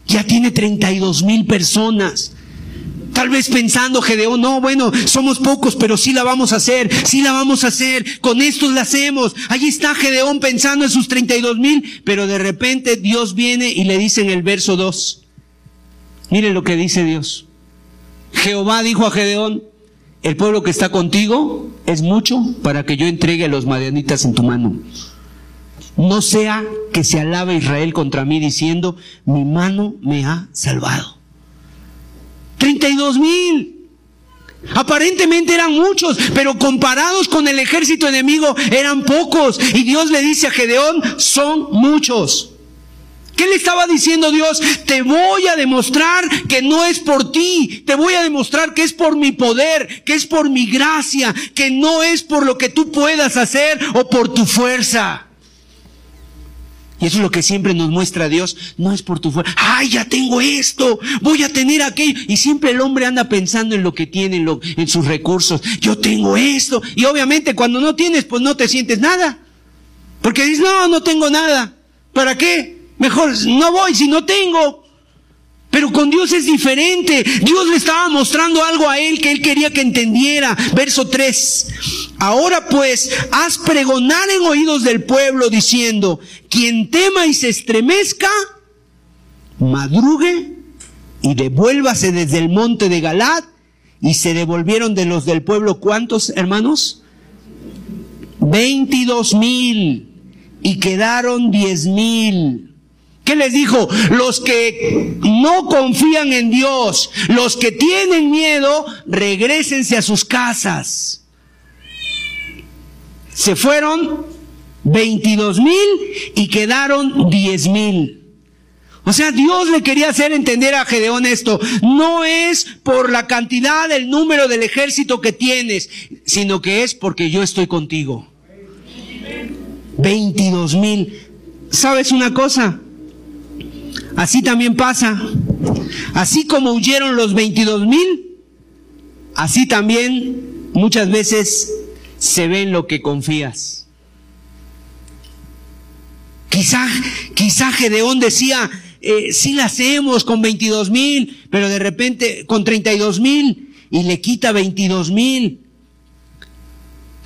Ya tiene 32 mil personas. Tal vez pensando Gedeón, no, bueno, somos pocos, pero sí la vamos a hacer, sí la vamos a hacer, con estos la hacemos. Allí está Gedeón pensando en sus 32 mil, pero de repente Dios viene y le dice en el verso 2, Miren lo que dice Dios. Jehová dijo a Gedeón, el pueblo que está contigo es mucho para que yo entregue a los madianitas en tu mano. No sea que se alabe Israel contra mí diciendo, mi mano me ha salvado. 32 mil. Aparentemente eran muchos, pero comparados con el ejército enemigo eran pocos. Y Dios le dice a Gedeón, son muchos. ¿Qué le estaba diciendo Dios? Te voy a demostrar que no es por ti, te voy a demostrar que es por mi poder, que es por mi gracia, que no es por lo que tú puedas hacer o por tu fuerza. Y eso es lo que siempre nos muestra Dios. No es por tu fuerza. Ay, ya tengo esto. Voy a tener aquello. Y siempre el hombre anda pensando en lo que tiene, en, sus recursos. Yo tengo esto. Y obviamente cuando no tienes, pues no te sientes nada. Porque dices, no, no tengo nada. ¿Para qué? Mejor no voy si no tengo. Pero con Dios es diferente. Dios le estaba mostrando algo a él que él quería que entendiera. Verso 3. Ahora pues, haz pregonar en oídos del pueblo diciendo, quien tema y se estremezca, madrugue y devuélvase desde el monte de Galad. Y se devolvieron de los del pueblo, ¿cuántos hermanos? Veintidós mil. Y quedaron diez mil. ¿Qué les dijo? Los que no confían en Dios, los que tienen miedo, regresense a sus casas. Se fueron 22 mil y quedaron 10 mil. O sea, Dios le quería hacer entender a Gedeón esto. No es por la cantidad, el número del ejército que tienes, sino que es porque yo estoy contigo. 22 mil. ¿Sabes una cosa? Así también pasa. Así como huyeron los 22 mil, así también muchas veces se ve en lo que confías. Quizá, quizá Gedeón decía, eh, sí la hacemos con 22 mil, pero de repente con 32 mil y le quita 22 mil.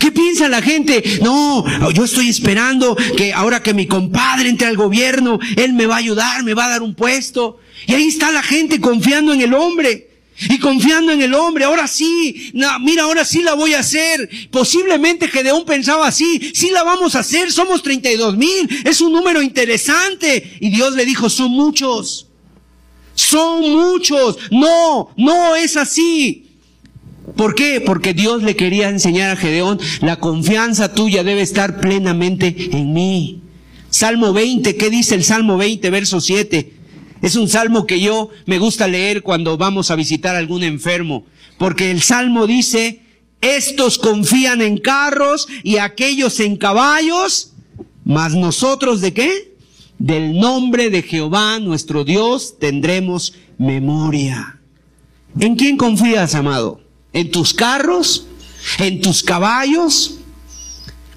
¿Qué piensa la gente? No, yo estoy esperando que ahora que mi compadre entre al gobierno, él me va a ayudar, me va a dar un puesto. Y ahí está la gente confiando en el hombre. Y confiando en el hombre, ahora sí, mira, ahora sí la voy a hacer. Posiblemente Gedeón pensaba así, sí la vamos a hacer, somos 32 mil, es un número interesante. Y Dios le dijo, son muchos. Son muchos. No, no es así. ¿Por qué? Porque Dios le quería enseñar a Gedeón, la confianza tuya debe estar plenamente en mí. Salmo 20, ¿qué dice el Salmo 20, verso 7? Es un salmo que yo me gusta leer cuando vamos a visitar a algún enfermo, porque el salmo dice, estos confían en carros y aquellos en caballos, mas nosotros de qué? Del nombre de Jehová nuestro Dios tendremos memoria. ¿En quién confías, amado? ¿En tus carros? ¿En tus caballos?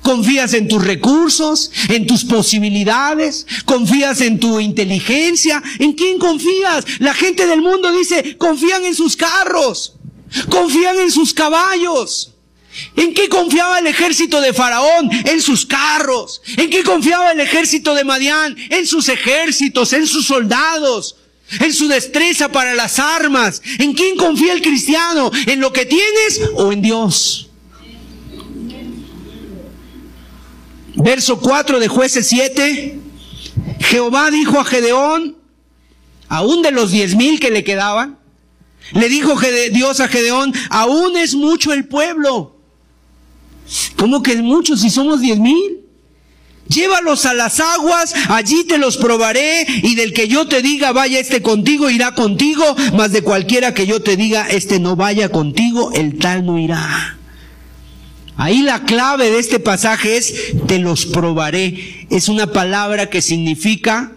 ¿Confías en tus recursos? ¿En tus posibilidades? ¿Confías en tu inteligencia? ¿En quién confías? La gente del mundo dice, confían en sus carros, confían en sus caballos. ¿En qué confiaba el ejército de Faraón? En sus carros. ¿En qué confiaba el ejército de Madián? En sus ejércitos, en sus soldados en su destreza para las armas. ¿En quién confía el cristiano? ¿En lo que tienes o en Dios? Verso 4 de jueces 7. Jehová dijo a Gedeón, aún de los diez mil que le quedaban, le dijo Dios a Gedeón, aún es mucho el pueblo. ¿Cómo que es mucho si somos diez mil? Llévalos a las aguas, allí te los probaré, y del que yo te diga vaya este contigo, irá contigo, mas de cualquiera que yo te diga este no vaya contigo, el tal no irá. Ahí la clave de este pasaje es te los probaré. Es una palabra que significa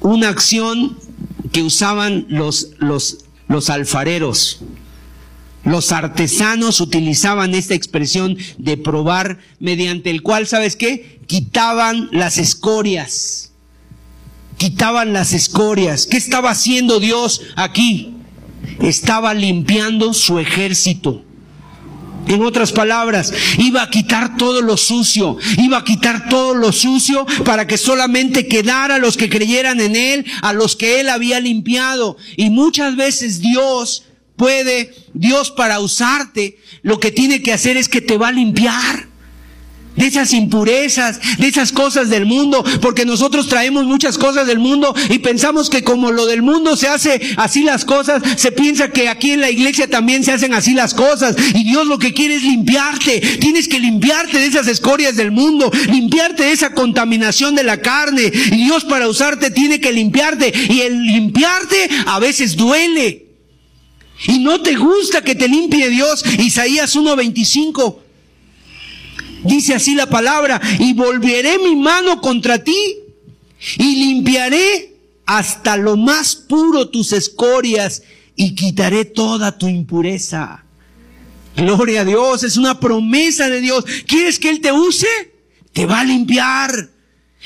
una acción que usaban los, los, los alfareros. Los artesanos utilizaban esta expresión de probar mediante el cual, ¿sabes qué? Quitaban las escorias. Quitaban las escorias. ¿Qué estaba haciendo Dios aquí? Estaba limpiando su ejército. En otras palabras, iba a quitar todo lo sucio, iba a quitar todo lo sucio para que solamente quedara los que creyeran en Él, a los que Él había limpiado. Y muchas veces Dios puede, Dios para usarte, lo que tiene que hacer es que te va a limpiar de esas impurezas, de esas cosas del mundo, porque nosotros traemos muchas cosas del mundo y pensamos que como lo del mundo se hace así las cosas, se piensa que aquí en la iglesia también se hacen así las cosas. Y Dios lo que quiere es limpiarte, tienes que limpiarte de esas escorias del mundo, limpiarte de esa contaminación de la carne. Y Dios para usarte tiene que limpiarte. Y el limpiarte a veces duele. Y no te gusta que te limpie Dios. Isaías 1:25. Dice así la palabra, y volveré mi mano contra ti y limpiaré hasta lo más puro tus escorias y quitaré toda tu impureza. Gloria a Dios, es una promesa de Dios. ¿Quieres que Él te use? Te va a limpiar.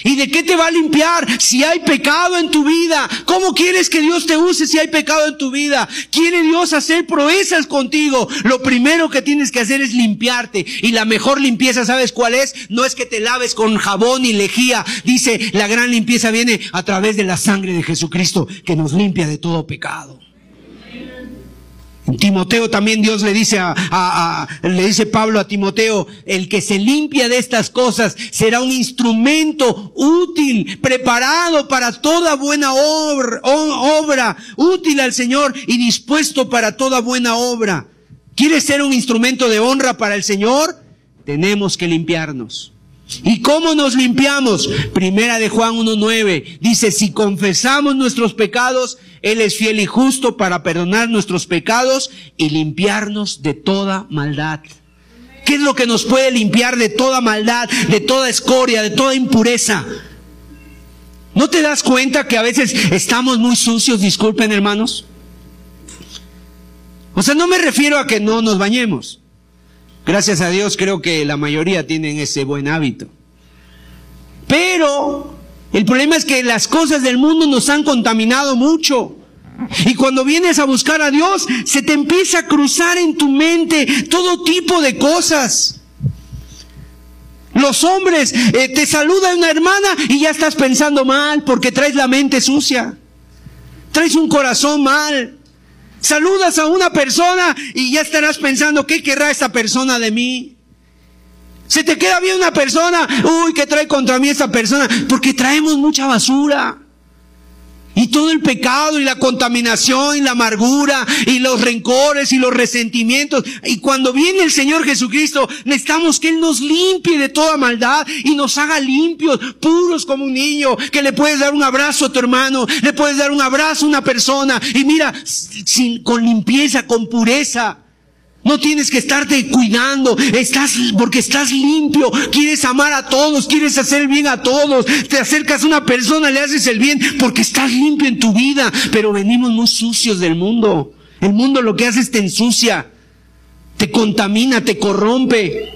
¿Y de qué te va a limpiar si hay pecado en tu vida? ¿Cómo quieres que Dios te use si hay pecado en tu vida? ¿Quiere Dios hacer proezas contigo? Lo primero que tienes que hacer es limpiarte. Y la mejor limpieza, ¿sabes cuál es? No es que te laves con jabón y lejía. Dice, la gran limpieza viene a través de la sangre de Jesucristo que nos limpia de todo pecado. Timoteo también Dios le dice a, le dice Pablo a Timoteo, el que se limpia de estas cosas será un instrumento útil, preparado para toda buena obra, obra, útil al Señor y dispuesto para toda buena obra. ¿Quieres ser un instrumento de honra para el Señor? Tenemos que limpiarnos. ¿Y cómo nos limpiamos? Primera de Juan 1.9 dice, si confesamos nuestros pecados, Él es fiel y justo para perdonar nuestros pecados y limpiarnos de toda maldad. ¿Qué es lo que nos puede limpiar de toda maldad, de toda escoria, de toda impureza? ¿No te das cuenta que a veces estamos muy sucios, disculpen hermanos? O sea, no me refiero a que no nos bañemos. Gracias a Dios creo que la mayoría tienen ese buen hábito. Pero el problema es que las cosas del mundo nos han contaminado mucho. Y cuando vienes a buscar a Dios, se te empieza a cruzar en tu mente todo tipo de cosas. Los hombres, eh, te saluda una hermana y ya estás pensando mal porque traes la mente sucia. Traes un corazón mal. Saludas a una persona y ya estarás pensando, ¿qué querrá esta persona de mí? Se te queda bien una persona, uy, ¿qué trae contra mí esta persona? Porque traemos mucha basura. Y todo el pecado y la contaminación y la amargura y los rencores y los resentimientos. Y cuando viene el Señor Jesucristo, necesitamos que Él nos limpie de toda maldad y nos haga limpios, puros como un niño, que le puedes dar un abrazo a tu hermano, le puedes dar un abrazo a una persona. Y mira, sin, con limpieza, con pureza. No tienes que estarte cuidando, estás porque estás limpio, quieres amar a todos, quieres hacer bien a todos, te acercas a una persona, le haces el bien porque estás limpio en tu vida, pero venimos muy sucios del mundo. El mundo lo que hace es te ensucia, te contamina, te corrompe.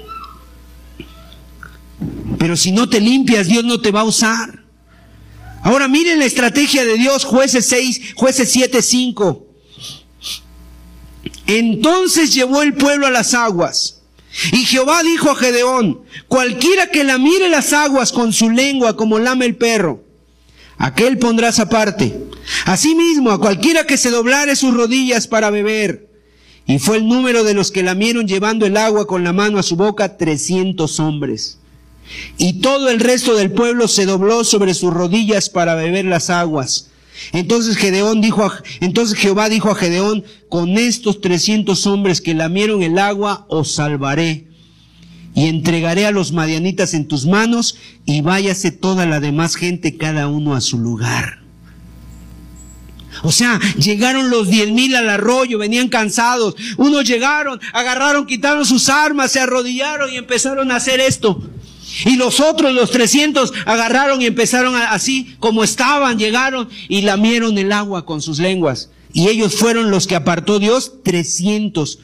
Pero si no te limpias, Dios no te va a usar. Ahora miren la estrategia de Dios, jueces 6, jueces 7, 5. Entonces llevó el pueblo a las aguas. Y Jehová dijo a Gedeón, cualquiera que la mire las aguas con su lengua como lame el perro, aquel pondrás aparte. Asimismo, a cualquiera que se doblare sus rodillas para beber. Y fue el número de los que lamieron llevando el agua con la mano a su boca, trescientos hombres. Y todo el resto del pueblo se dobló sobre sus rodillas para beber las aguas. Entonces dijo, entonces Jehová dijo a Gedeón, con estos trescientos hombres que lamieron el agua, os salvaré. Y entregaré a los madianitas en tus manos, y váyase toda la demás gente, cada uno a su lugar. O sea, llegaron los diez mil al arroyo, venían cansados. Unos llegaron, agarraron, quitaron sus armas, se arrodillaron y empezaron a hacer esto. Y los otros, los 300, agarraron y empezaron así como estaban, llegaron y lamieron el agua con sus lenguas. Y ellos fueron los que apartó Dios, 300.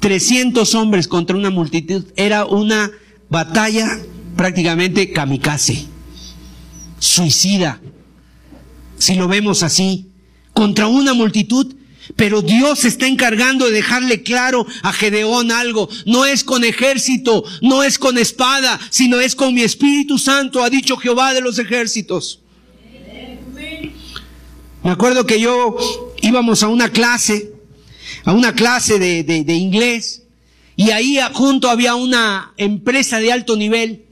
300 hombres contra una multitud. Era una batalla prácticamente kamikaze, suicida, si lo vemos así, contra una multitud pero Dios está encargando de dejarle claro a Gedeón algo. No es con ejército, no es con espada, sino es con mi Espíritu Santo, ha dicho Jehová de los ejércitos. Me acuerdo que yo íbamos a una clase, a una clase de, de, inglés, y ahí junto había una empresa de alto nivel.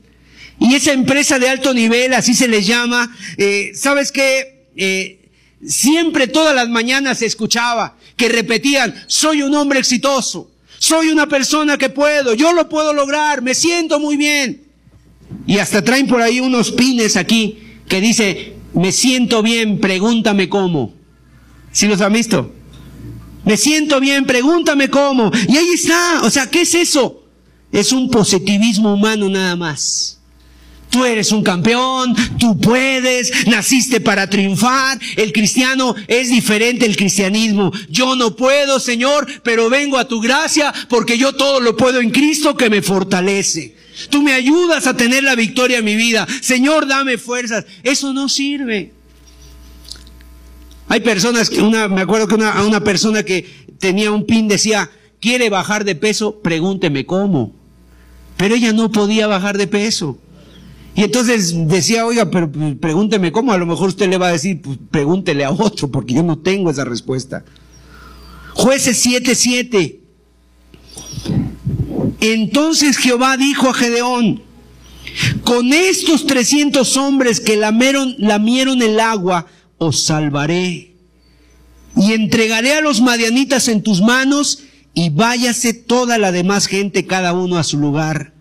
Y esa empresa de alto nivel, así se les llama, eh, ¿sabes qué? Eh, Siempre todas las mañanas escuchaba que repetían, soy un hombre exitoso, soy una persona que puedo, yo lo puedo lograr, me siento muy bien. Y hasta traen por ahí unos pines aquí que dice, me siento bien, pregúntame cómo. ¿Sí los han visto? Me siento bien, pregúntame cómo. Y ahí está, o sea, ¿qué es eso? Es un positivismo humano nada más. Tú eres un campeón, tú puedes, naciste para triunfar. El cristiano es diferente el cristianismo. Yo no puedo, Señor, pero vengo a tu gracia porque yo todo lo puedo en Cristo que me fortalece. Tú me ayudas a tener la victoria en mi vida. Señor, dame fuerzas. Eso no sirve. Hay personas que una, me acuerdo que una, una persona que tenía un pin decía, quiere bajar de peso, pregúnteme cómo. Pero ella no podía bajar de peso. Y entonces decía, oiga, pero pues, pregúnteme cómo, a lo mejor usted le va a decir, pues pregúntele a otro, porque yo no tengo esa respuesta. Jueces 7:7. Entonces Jehová dijo a Gedeón, con estos 300 hombres que lamieron, lamieron el agua, os salvaré. Y entregaré a los madianitas en tus manos, y váyase toda la demás gente, cada uno a su lugar.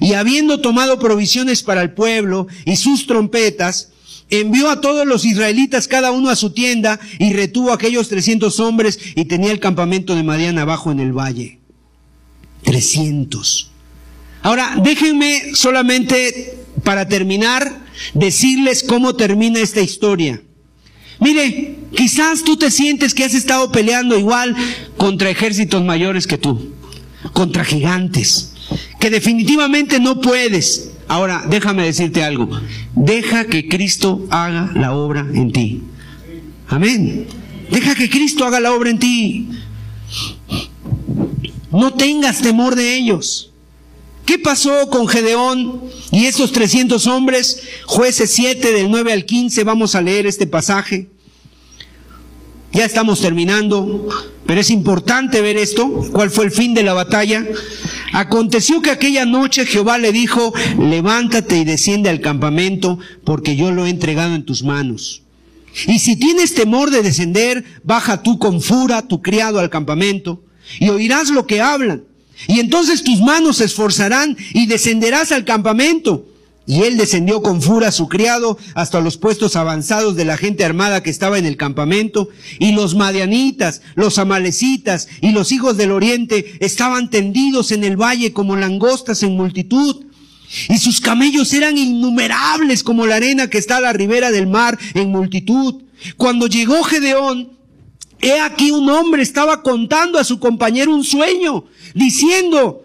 Y habiendo tomado provisiones para el pueblo y sus trompetas, envió a todos los israelitas cada uno a su tienda y retuvo a aquellos trescientos hombres y tenía el campamento de Madian abajo en el valle. Trescientos. Ahora, déjenme solamente para terminar decirles cómo termina esta historia. Mire, quizás tú te sientes que has estado peleando igual contra ejércitos mayores que tú, contra gigantes que definitivamente no puedes. Ahora, déjame decirte algo. Deja que Cristo haga la obra en ti. Amén. Deja que Cristo haga la obra en ti. No tengas temor de ellos. ¿Qué pasó con Gedeón y esos 300 hombres? Jueces 7 del 9 al 15, vamos a leer este pasaje. Ya estamos terminando, pero es importante ver esto, cuál fue el fin de la batalla. Aconteció que aquella noche Jehová le dijo, levántate y desciende al campamento, porque yo lo he entregado en tus manos. Y si tienes temor de descender, baja tú con fura tu criado al campamento y oirás lo que hablan. Y entonces tus manos se esforzarán y descenderás al campamento. Y él descendió con fura su criado hasta los puestos avanzados de la gente armada que estaba en el campamento, y los madianitas, los amalecitas y los hijos del oriente estaban tendidos en el valle como langostas en multitud. Y sus camellos eran innumerables como la arena que está a la ribera del mar en multitud. Cuando llegó Gedeón, he aquí un hombre estaba contando a su compañero un sueño, diciendo,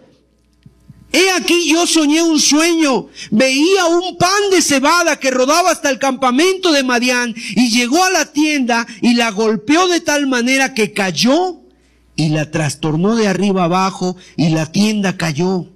He aquí yo soñé un sueño, veía un pan de cebada que rodaba hasta el campamento de Madián y llegó a la tienda y la golpeó de tal manera que cayó y la trastornó de arriba abajo y la tienda cayó.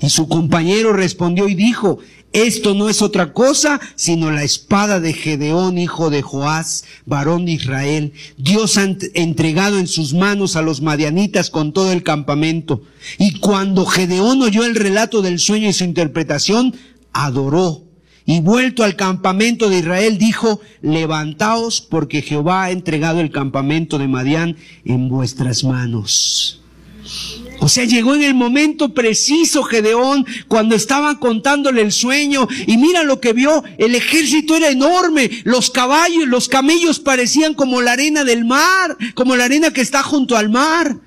Y su compañero respondió y dijo, esto no es otra cosa sino la espada de Gedeón, hijo de Joás, varón de Israel. Dios ha entregado en sus manos a los madianitas con todo el campamento. Y cuando Gedeón oyó el relato del sueño y su interpretación, adoró. Y vuelto al campamento de Israel, dijo, levantaos porque Jehová ha entregado el campamento de Madián en vuestras manos. O sea, llegó en el momento preciso Gedeón cuando estaban contándole el sueño y mira lo que vio, el ejército era enorme, los caballos, los camellos parecían como la arena del mar, como la arena que está junto al mar.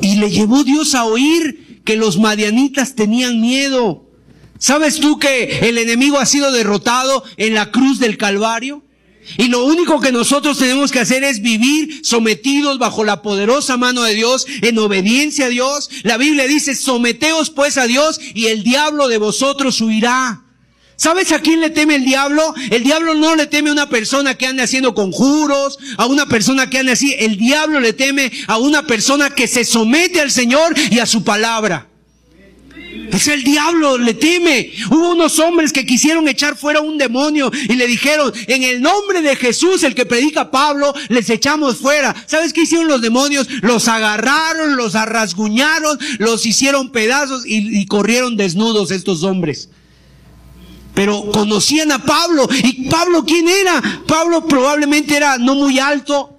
Y le llevó Dios a oír que los madianitas tenían miedo. ¿Sabes tú que el enemigo ha sido derrotado en la cruz del Calvario? Y lo único que nosotros tenemos que hacer es vivir sometidos bajo la poderosa mano de Dios, en obediencia a Dios. La Biblia dice, someteos pues a Dios y el diablo de vosotros huirá. ¿Sabes a quién le teme el diablo? El diablo no le teme a una persona que ande haciendo conjuros, a una persona que ande así. El diablo le teme a una persona que se somete al Señor y a su palabra. Es el diablo, le teme. Hubo unos hombres que quisieron echar fuera un demonio y le dijeron, en el nombre de Jesús, el que predica Pablo, les echamos fuera. ¿Sabes qué hicieron los demonios? Los agarraron, los arrasguñaron, los hicieron pedazos y, y corrieron desnudos estos hombres. Pero conocían a Pablo. ¿Y Pablo quién era? Pablo probablemente era no muy alto,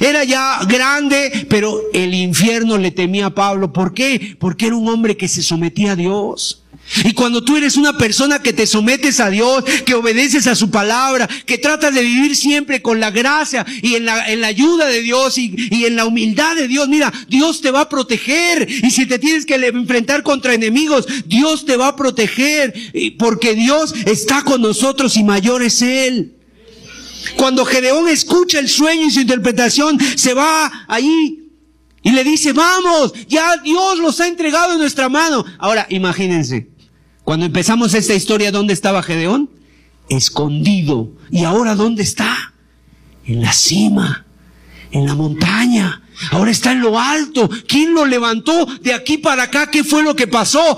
era ya grande, pero el infierno le temía a Pablo. ¿Por qué? Porque era un hombre que se sometía a Dios. Y cuando tú eres una persona que te sometes a Dios, que obedeces a su palabra, que tratas de vivir siempre con la gracia y en la, en la ayuda de Dios y, y, en la humildad de Dios, mira, Dios te va a proteger. Y si te tienes que enfrentar contra enemigos, Dios te va a proteger. Porque Dios está con nosotros y mayor es Él. Cuando Gedeón escucha el sueño y su interpretación, se va ahí y le dice, vamos, ya Dios los ha entregado en nuestra mano. Ahora, imagínense, cuando empezamos esta historia, ¿dónde estaba Gedeón? Escondido. ¿Y ahora dónde está? En la cima, en la montaña. Ahora está en lo alto. ¿Quién lo levantó de aquí para acá? ¿Qué fue lo que pasó?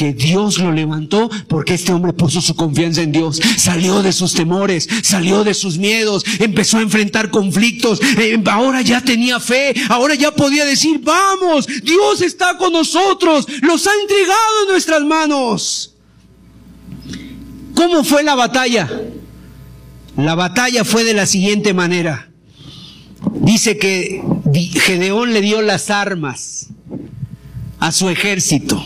Que Dios lo levantó porque este hombre puso su confianza en Dios, salió de sus temores, salió de sus miedos, empezó a enfrentar conflictos, eh, ahora ya tenía fe, ahora ya podía decir, vamos, Dios está con nosotros, los ha entregado en nuestras manos. ¿Cómo fue la batalla? La batalla fue de la siguiente manera. Dice que Gedeón le dio las armas a su ejército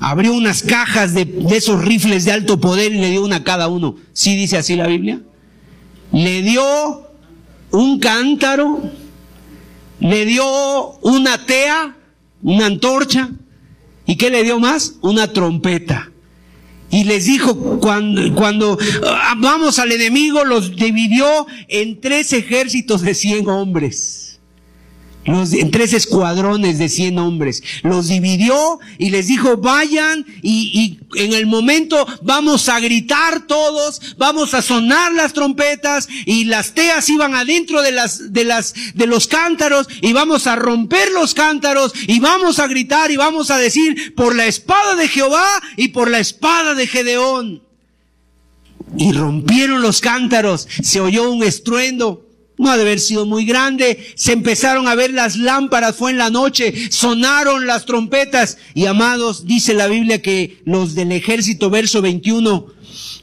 abrió unas cajas de, esos rifles de alto poder y le dio una a cada uno. ¿Sí dice así la Biblia? Le dio un cántaro, le dio una tea, una antorcha, ¿y qué le dio más? Una trompeta. Y les dijo, cuando, cuando ah, vamos al enemigo, los dividió en tres ejércitos de cien hombres en tres escuadrones de cien hombres. Los dividió y les dijo, vayan y, y, en el momento vamos a gritar todos, vamos a sonar las trompetas y las teas iban adentro de las, de las, de los cántaros y vamos a romper los cántaros y vamos a gritar y vamos a decir, por la espada de Jehová y por la espada de Gedeón. Y rompieron los cántaros, se oyó un estruendo no ha de haber sido muy grande. Se empezaron a ver las lámparas, fue en la noche, sonaron las trompetas. Y amados, dice la Biblia que los del ejército, verso 21,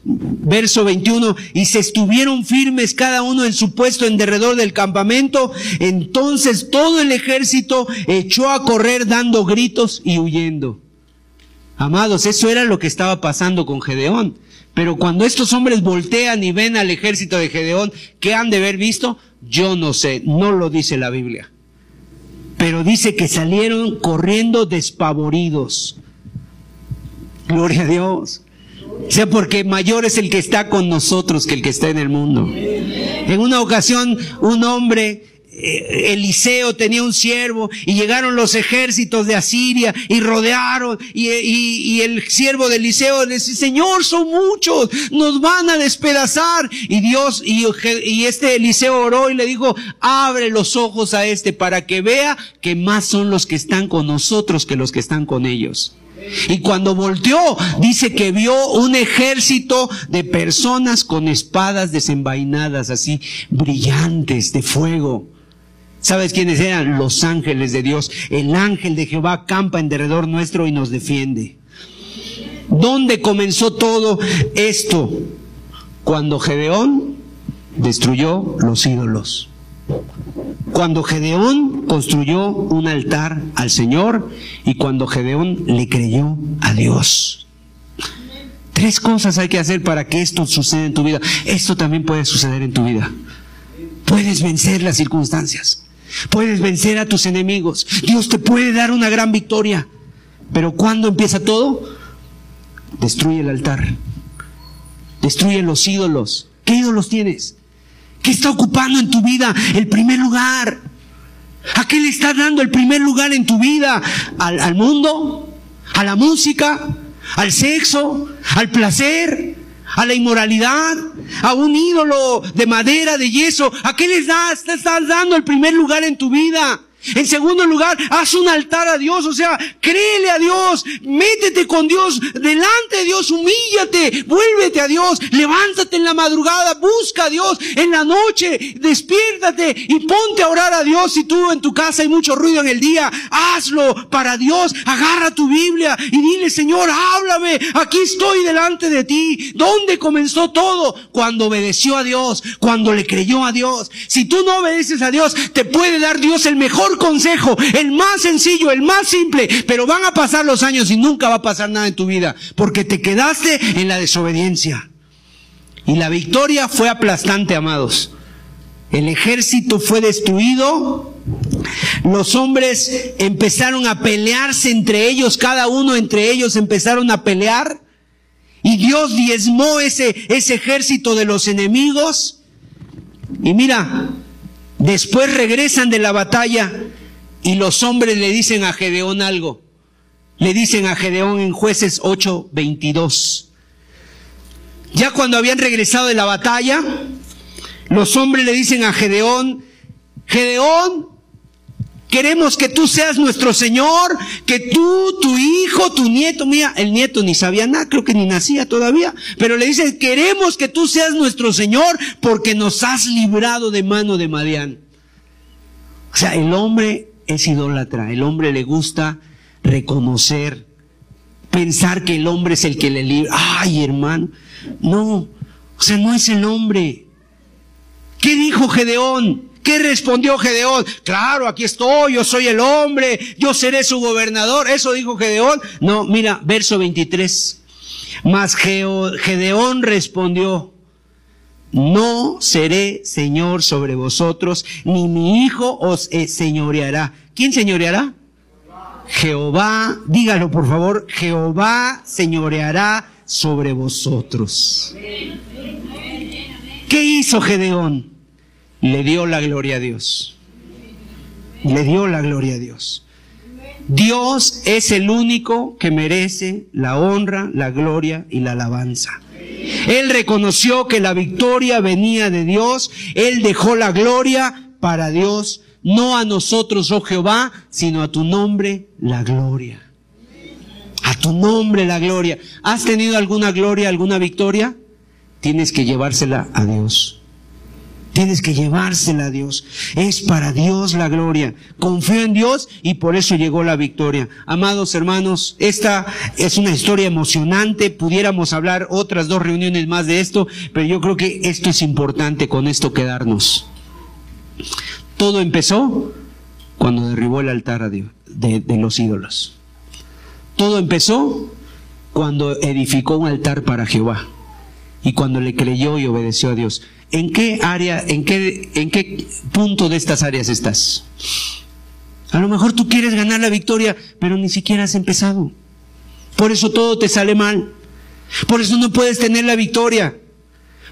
Verso 21, y se estuvieron firmes cada uno en su puesto en derredor del campamento. Entonces todo el ejército echó a correr dando gritos y huyendo. Amados, eso era lo que estaba pasando con Gedeón. Pero cuando estos hombres voltean y ven al ejército de Gedeón, ¿qué han de haber visto? Yo no sé, no lo dice la Biblia. Pero dice que salieron corriendo despavoridos. Gloria a Dios. O sea, porque mayor es el que está con nosotros que el que está en el mundo. En una ocasión, un hombre Eliseo tenía un siervo y llegaron los ejércitos de Asiria y rodearon y, el siervo de Eliseo le dice, Señor, son muchos, nos van a despedazar. Y Dios, y, y este Eliseo oró y le dijo, abre los ojos a este para que vea que más son los que están con nosotros que los que están con ellos. Y cuando volteó, dice que vio un ejército de personas con espadas desenvainadas, así brillantes de fuego. ¿Sabes quiénes eran? Los ángeles de Dios. El ángel de Jehová campa en derredor nuestro y nos defiende. ¿Dónde comenzó todo esto? Cuando Gedeón destruyó los ídolos. Cuando Gedeón construyó un altar al Señor y cuando Gedeón le creyó a Dios. Tres cosas hay que hacer para que esto suceda en tu vida. Esto también puede suceder en tu vida. Puedes vencer las circunstancias. Puedes vencer a tus enemigos. Dios te puede dar una gran victoria. Pero cuando empieza todo? Destruye el altar. Destruye los ídolos. ¿Qué ídolos tienes? ¿Qué está ocupando en tu vida el primer lugar? ¿A qué le está dando el primer lugar en tu vida? ¿Al, al mundo? ¿A la música? ¿Al sexo? ¿Al placer? A la inmoralidad, a un ídolo de madera, de yeso. ¿A qué les das? Te estás dando el primer lugar en tu vida. En segundo lugar, haz un altar a Dios, o sea, créele a Dios, métete con Dios, delante de Dios, humíllate, vuélvete a Dios, levántate en la madrugada, busca a Dios en la noche, despiértate y ponte a orar a Dios. Si tú en tu casa hay mucho ruido en el día, hazlo para Dios, agarra tu Biblia y dile, Señor, háblame, aquí estoy delante de ti. ¿Dónde comenzó todo? Cuando obedeció a Dios, cuando le creyó a Dios. Si tú no obedeces a Dios, te puede dar Dios el mejor consejo, el más sencillo, el más simple, pero van a pasar los años y nunca va a pasar nada en tu vida, porque te quedaste en la desobediencia. Y la victoria fue aplastante, amados. El ejército fue destruido. Los hombres empezaron a pelearse entre ellos, cada uno entre ellos empezaron a pelear. Y Dios diezmó ese, ese ejército de los enemigos. Y mira, Después regresan de la batalla y los hombres le dicen a Gedeón algo. Le dicen a Gedeón en jueces 8:22. Ya cuando habían regresado de la batalla, los hombres le dicen a Gedeón, Gedeón, Queremos que tú seas nuestro Señor, que tú, tu hijo, tu nieto, mira, el nieto ni sabía nada, creo que ni nacía todavía, pero le dice, queremos que tú seas nuestro Señor porque nos has librado de mano de Madián. O sea, el hombre es idólatra, el hombre le gusta reconocer, pensar que el hombre es el que le libra. Ay, hermano, no, o sea, no es el hombre. ¿Qué dijo Gedeón? ¿Qué respondió Gedeón? Claro, aquí estoy, yo soy el hombre, yo seré su gobernador. ¿Eso dijo Gedeón? No, mira, verso 23. Mas Gedeón respondió, no seré señor sobre vosotros, ni mi hijo os señoreará. ¿Quién señoreará? Jehová, dígalo por favor, Jehová señoreará sobre vosotros. ¿Qué hizo Gedeón? Le dio la gloria a Dios. Le dio la gloria a Dios. Dios es el único que merece la honra, la gloria y la alabanza. Él reconoció que la victoria venía de Dios. Él dejó la gloria para Dios, no a nosotros, oh Jehová, sino a tu nombre la gloria. A tu nombre la gloria. ¿Has tenido alguna gloria, alguna victoria? Tienes que llevársela a Dios. Tienes que llevársela a Dios. Es para Dios la gloria. Confío en Dios y por eso llegó la victoria. Amados hermanos, esta es una historia emocionante. Pudiéramos hablar otras dos reuniones más de esto, pero yo creo que esto es importante con esto quedarnos. Todo empezó cuando derribó el altar de los ídolos. Todo empezó cuando edificó un altar para Jehová y cuando le creyó y obedeció a Dios. ¿En qué área, en qué, en qué punto de estas áreas estás? A lo mejor tú quieres ganar la victoria, pero ni siquiera has empezado. Por eso todo te sale mal. Por eso no puedes tener la victoria.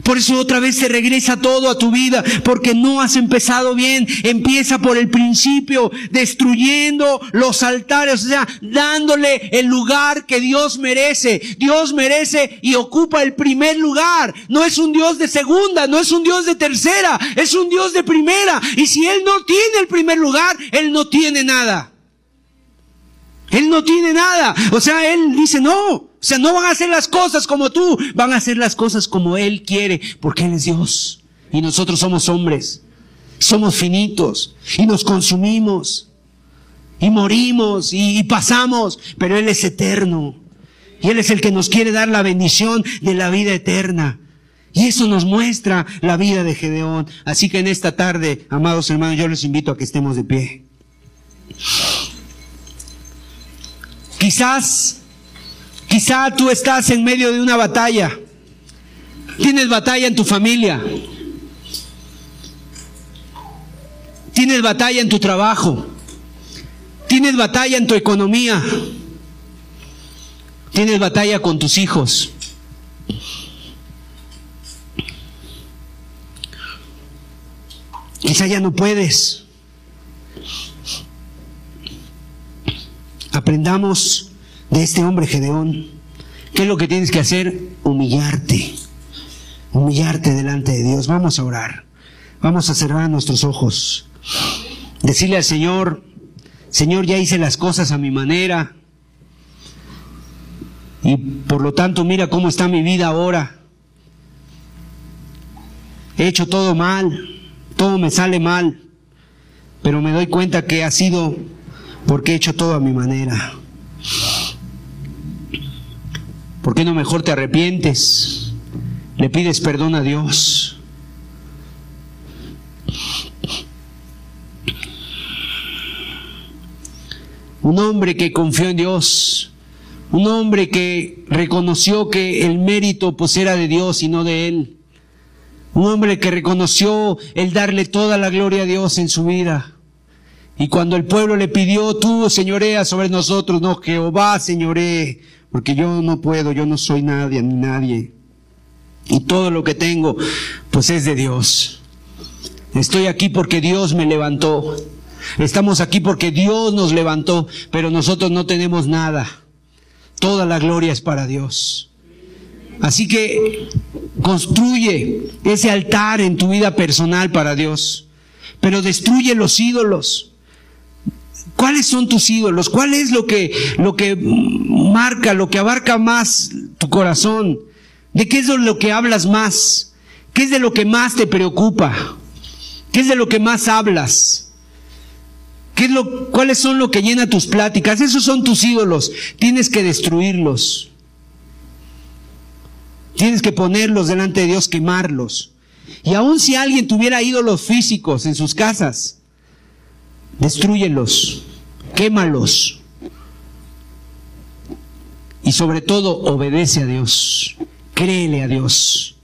Por eso otra vez se regresa todo a tu vida, porque no has empezado bien. Empieza por el principio, destruyendo los altares, o sea, dándole el lugar que Dios merece. Dios merece y ocupa el primer lugar. No es un Dios de segunda, no es un Dios de tercera, es un Dios de primera. Y si Él no tiene el primer lugar, Él no tiene nada. Él no tiene nada. O sea, Él dice, no, o sea, no van a hacer las cosas como tú, van a hacer las cosas como Él quiere, porque Él es Dios. Y nosotros somos hombres, somos finitos y nos consumimos y morimos y, pasamos, pero Él es eterno. Y Él es el que nos quiere dar la bendición de la vida eterna. Y eso nos muestra la vida de Gedeón. Así que en esta tarde, amados hermanos, yo les invito a que estemos de pie. Quizás Quizá tú estás en medio de una batalla. Tienes batalla en tu familia. Tienes batalla en tu trabajo. Tienes batalla en tu economía. Tienes batalla con tus hijos. Quizá ya no puedes. Aprendamos de este hombre Gedeón. ¿Qué es lo que tienes que hacer? Humillarte. Humillarte delante de Dios. Vamos a orar. Vamos a cerrar nuestros ojos. Decirle al Señor, Señor, ya hice las cosas a mi manera. Y por lo tanto, mira cómo está mi vida ahora. He hecho todo mal, todo me sale mal, pero me doy cuenta que ha sido porque he hecho todo a mi manera. ¿Por qué no mejor te arrepientes? Le pides perdón a Dios. Un hombre que confió en Dios, un hombre que reconoció que el mérito pues era de Dios y no de él. Un hombre que reconoció el darle toda la gloria a Dios en su vida. Y cuando el pueblo le pidió, tú señorea sobre nosotros, no, Jehová señoree porque yo no puedo, yo no soy nadie ni nadie. Y todo lo que tengo, pues es de Dios. Estoy aquí porque Dios me levantó. Estamos aquí porque Dios nos levantó, pero nosotros no tenemos nada. Toda la gloria es para Dios. Así que construye ese altar en tu vida personal para Dios, pero destruye los ídolos. ¿Cuáles son tus ídolos? ¿Cuál es lo que, lo que marca, lo que abarca más tu corazón? ¿De qué es lo que hablas más? ¿Qué es de lo que más te preocupa? ¿Qué es de lo que más hablas? ¿Qué es lo, ¿Cuáles son lo que llena tus pláticas? Esos son tus ídolos. Tienes que destruirlos. Tienes que ponerlos delante de Dios, quemarlos. Y aun si alguien tuviera ídolos físicos en sus casas, destruyelos, quémalos. Y sobre todo, obedece a Dios, créele a Dios,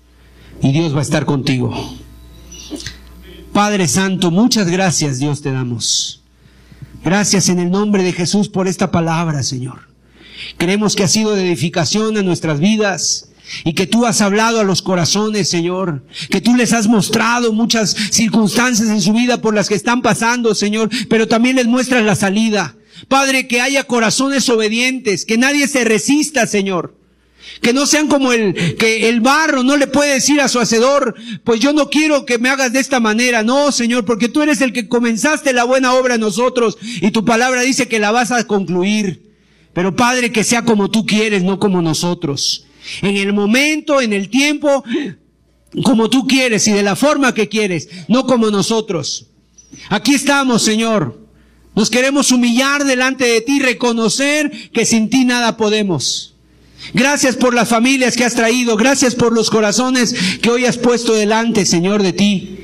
y Dios va a estar contigo. Padre Santo, muchas gracias Dios te damos. Gracias en el nombre de Jesús por esta palabra, Señor. Creemos que ha sido de edificación a nuestras vidas y que tú has hablado a los corazones, Señor, que tú les has mostrado muchas circunstancias en su vida por las que están pasando, Señor, pero también les muestras la salida. Padre, que haya corazones obedientes, que nadie se resista, Señor. Que no sean como el, que el barro no le puede decir a su hacedor, pues yo no quiero que me hagas de esta manera. No, Señor, porque tú eres el que comenzaste la buena obra en nosotros y tu palabra dice que la vas a concluir. Pero Padre, que sea como tú quieres, no como nosotros en el momento, en el tiempo como tú quieres y de la forma que quieres, no como nosotros. Aquí estamos, Señor. Nos queremos humillar delante de ti, reconocer que sin ti nada podemos. Gracias por las familias que has traído, gracias por los corazones que hoy has puesto delante, Señor, de ti.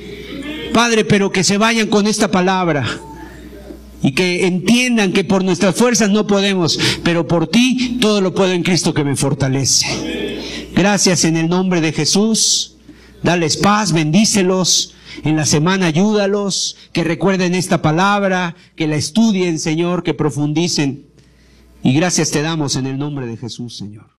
Padre, pero que se vayan con esta palabra y que entiendan que por nuestras fuerzas no podemos, pero por ti todo lo puedo en Cristo que me fortalece. Gracias en el nombre de Jesús. Dales paz, bendícelos. En la semana ayúdalos, que recuerden esta palabra, que la estudien, Señor, que profundicen. Y gracias te damos en el nombre de Jesús, Señor.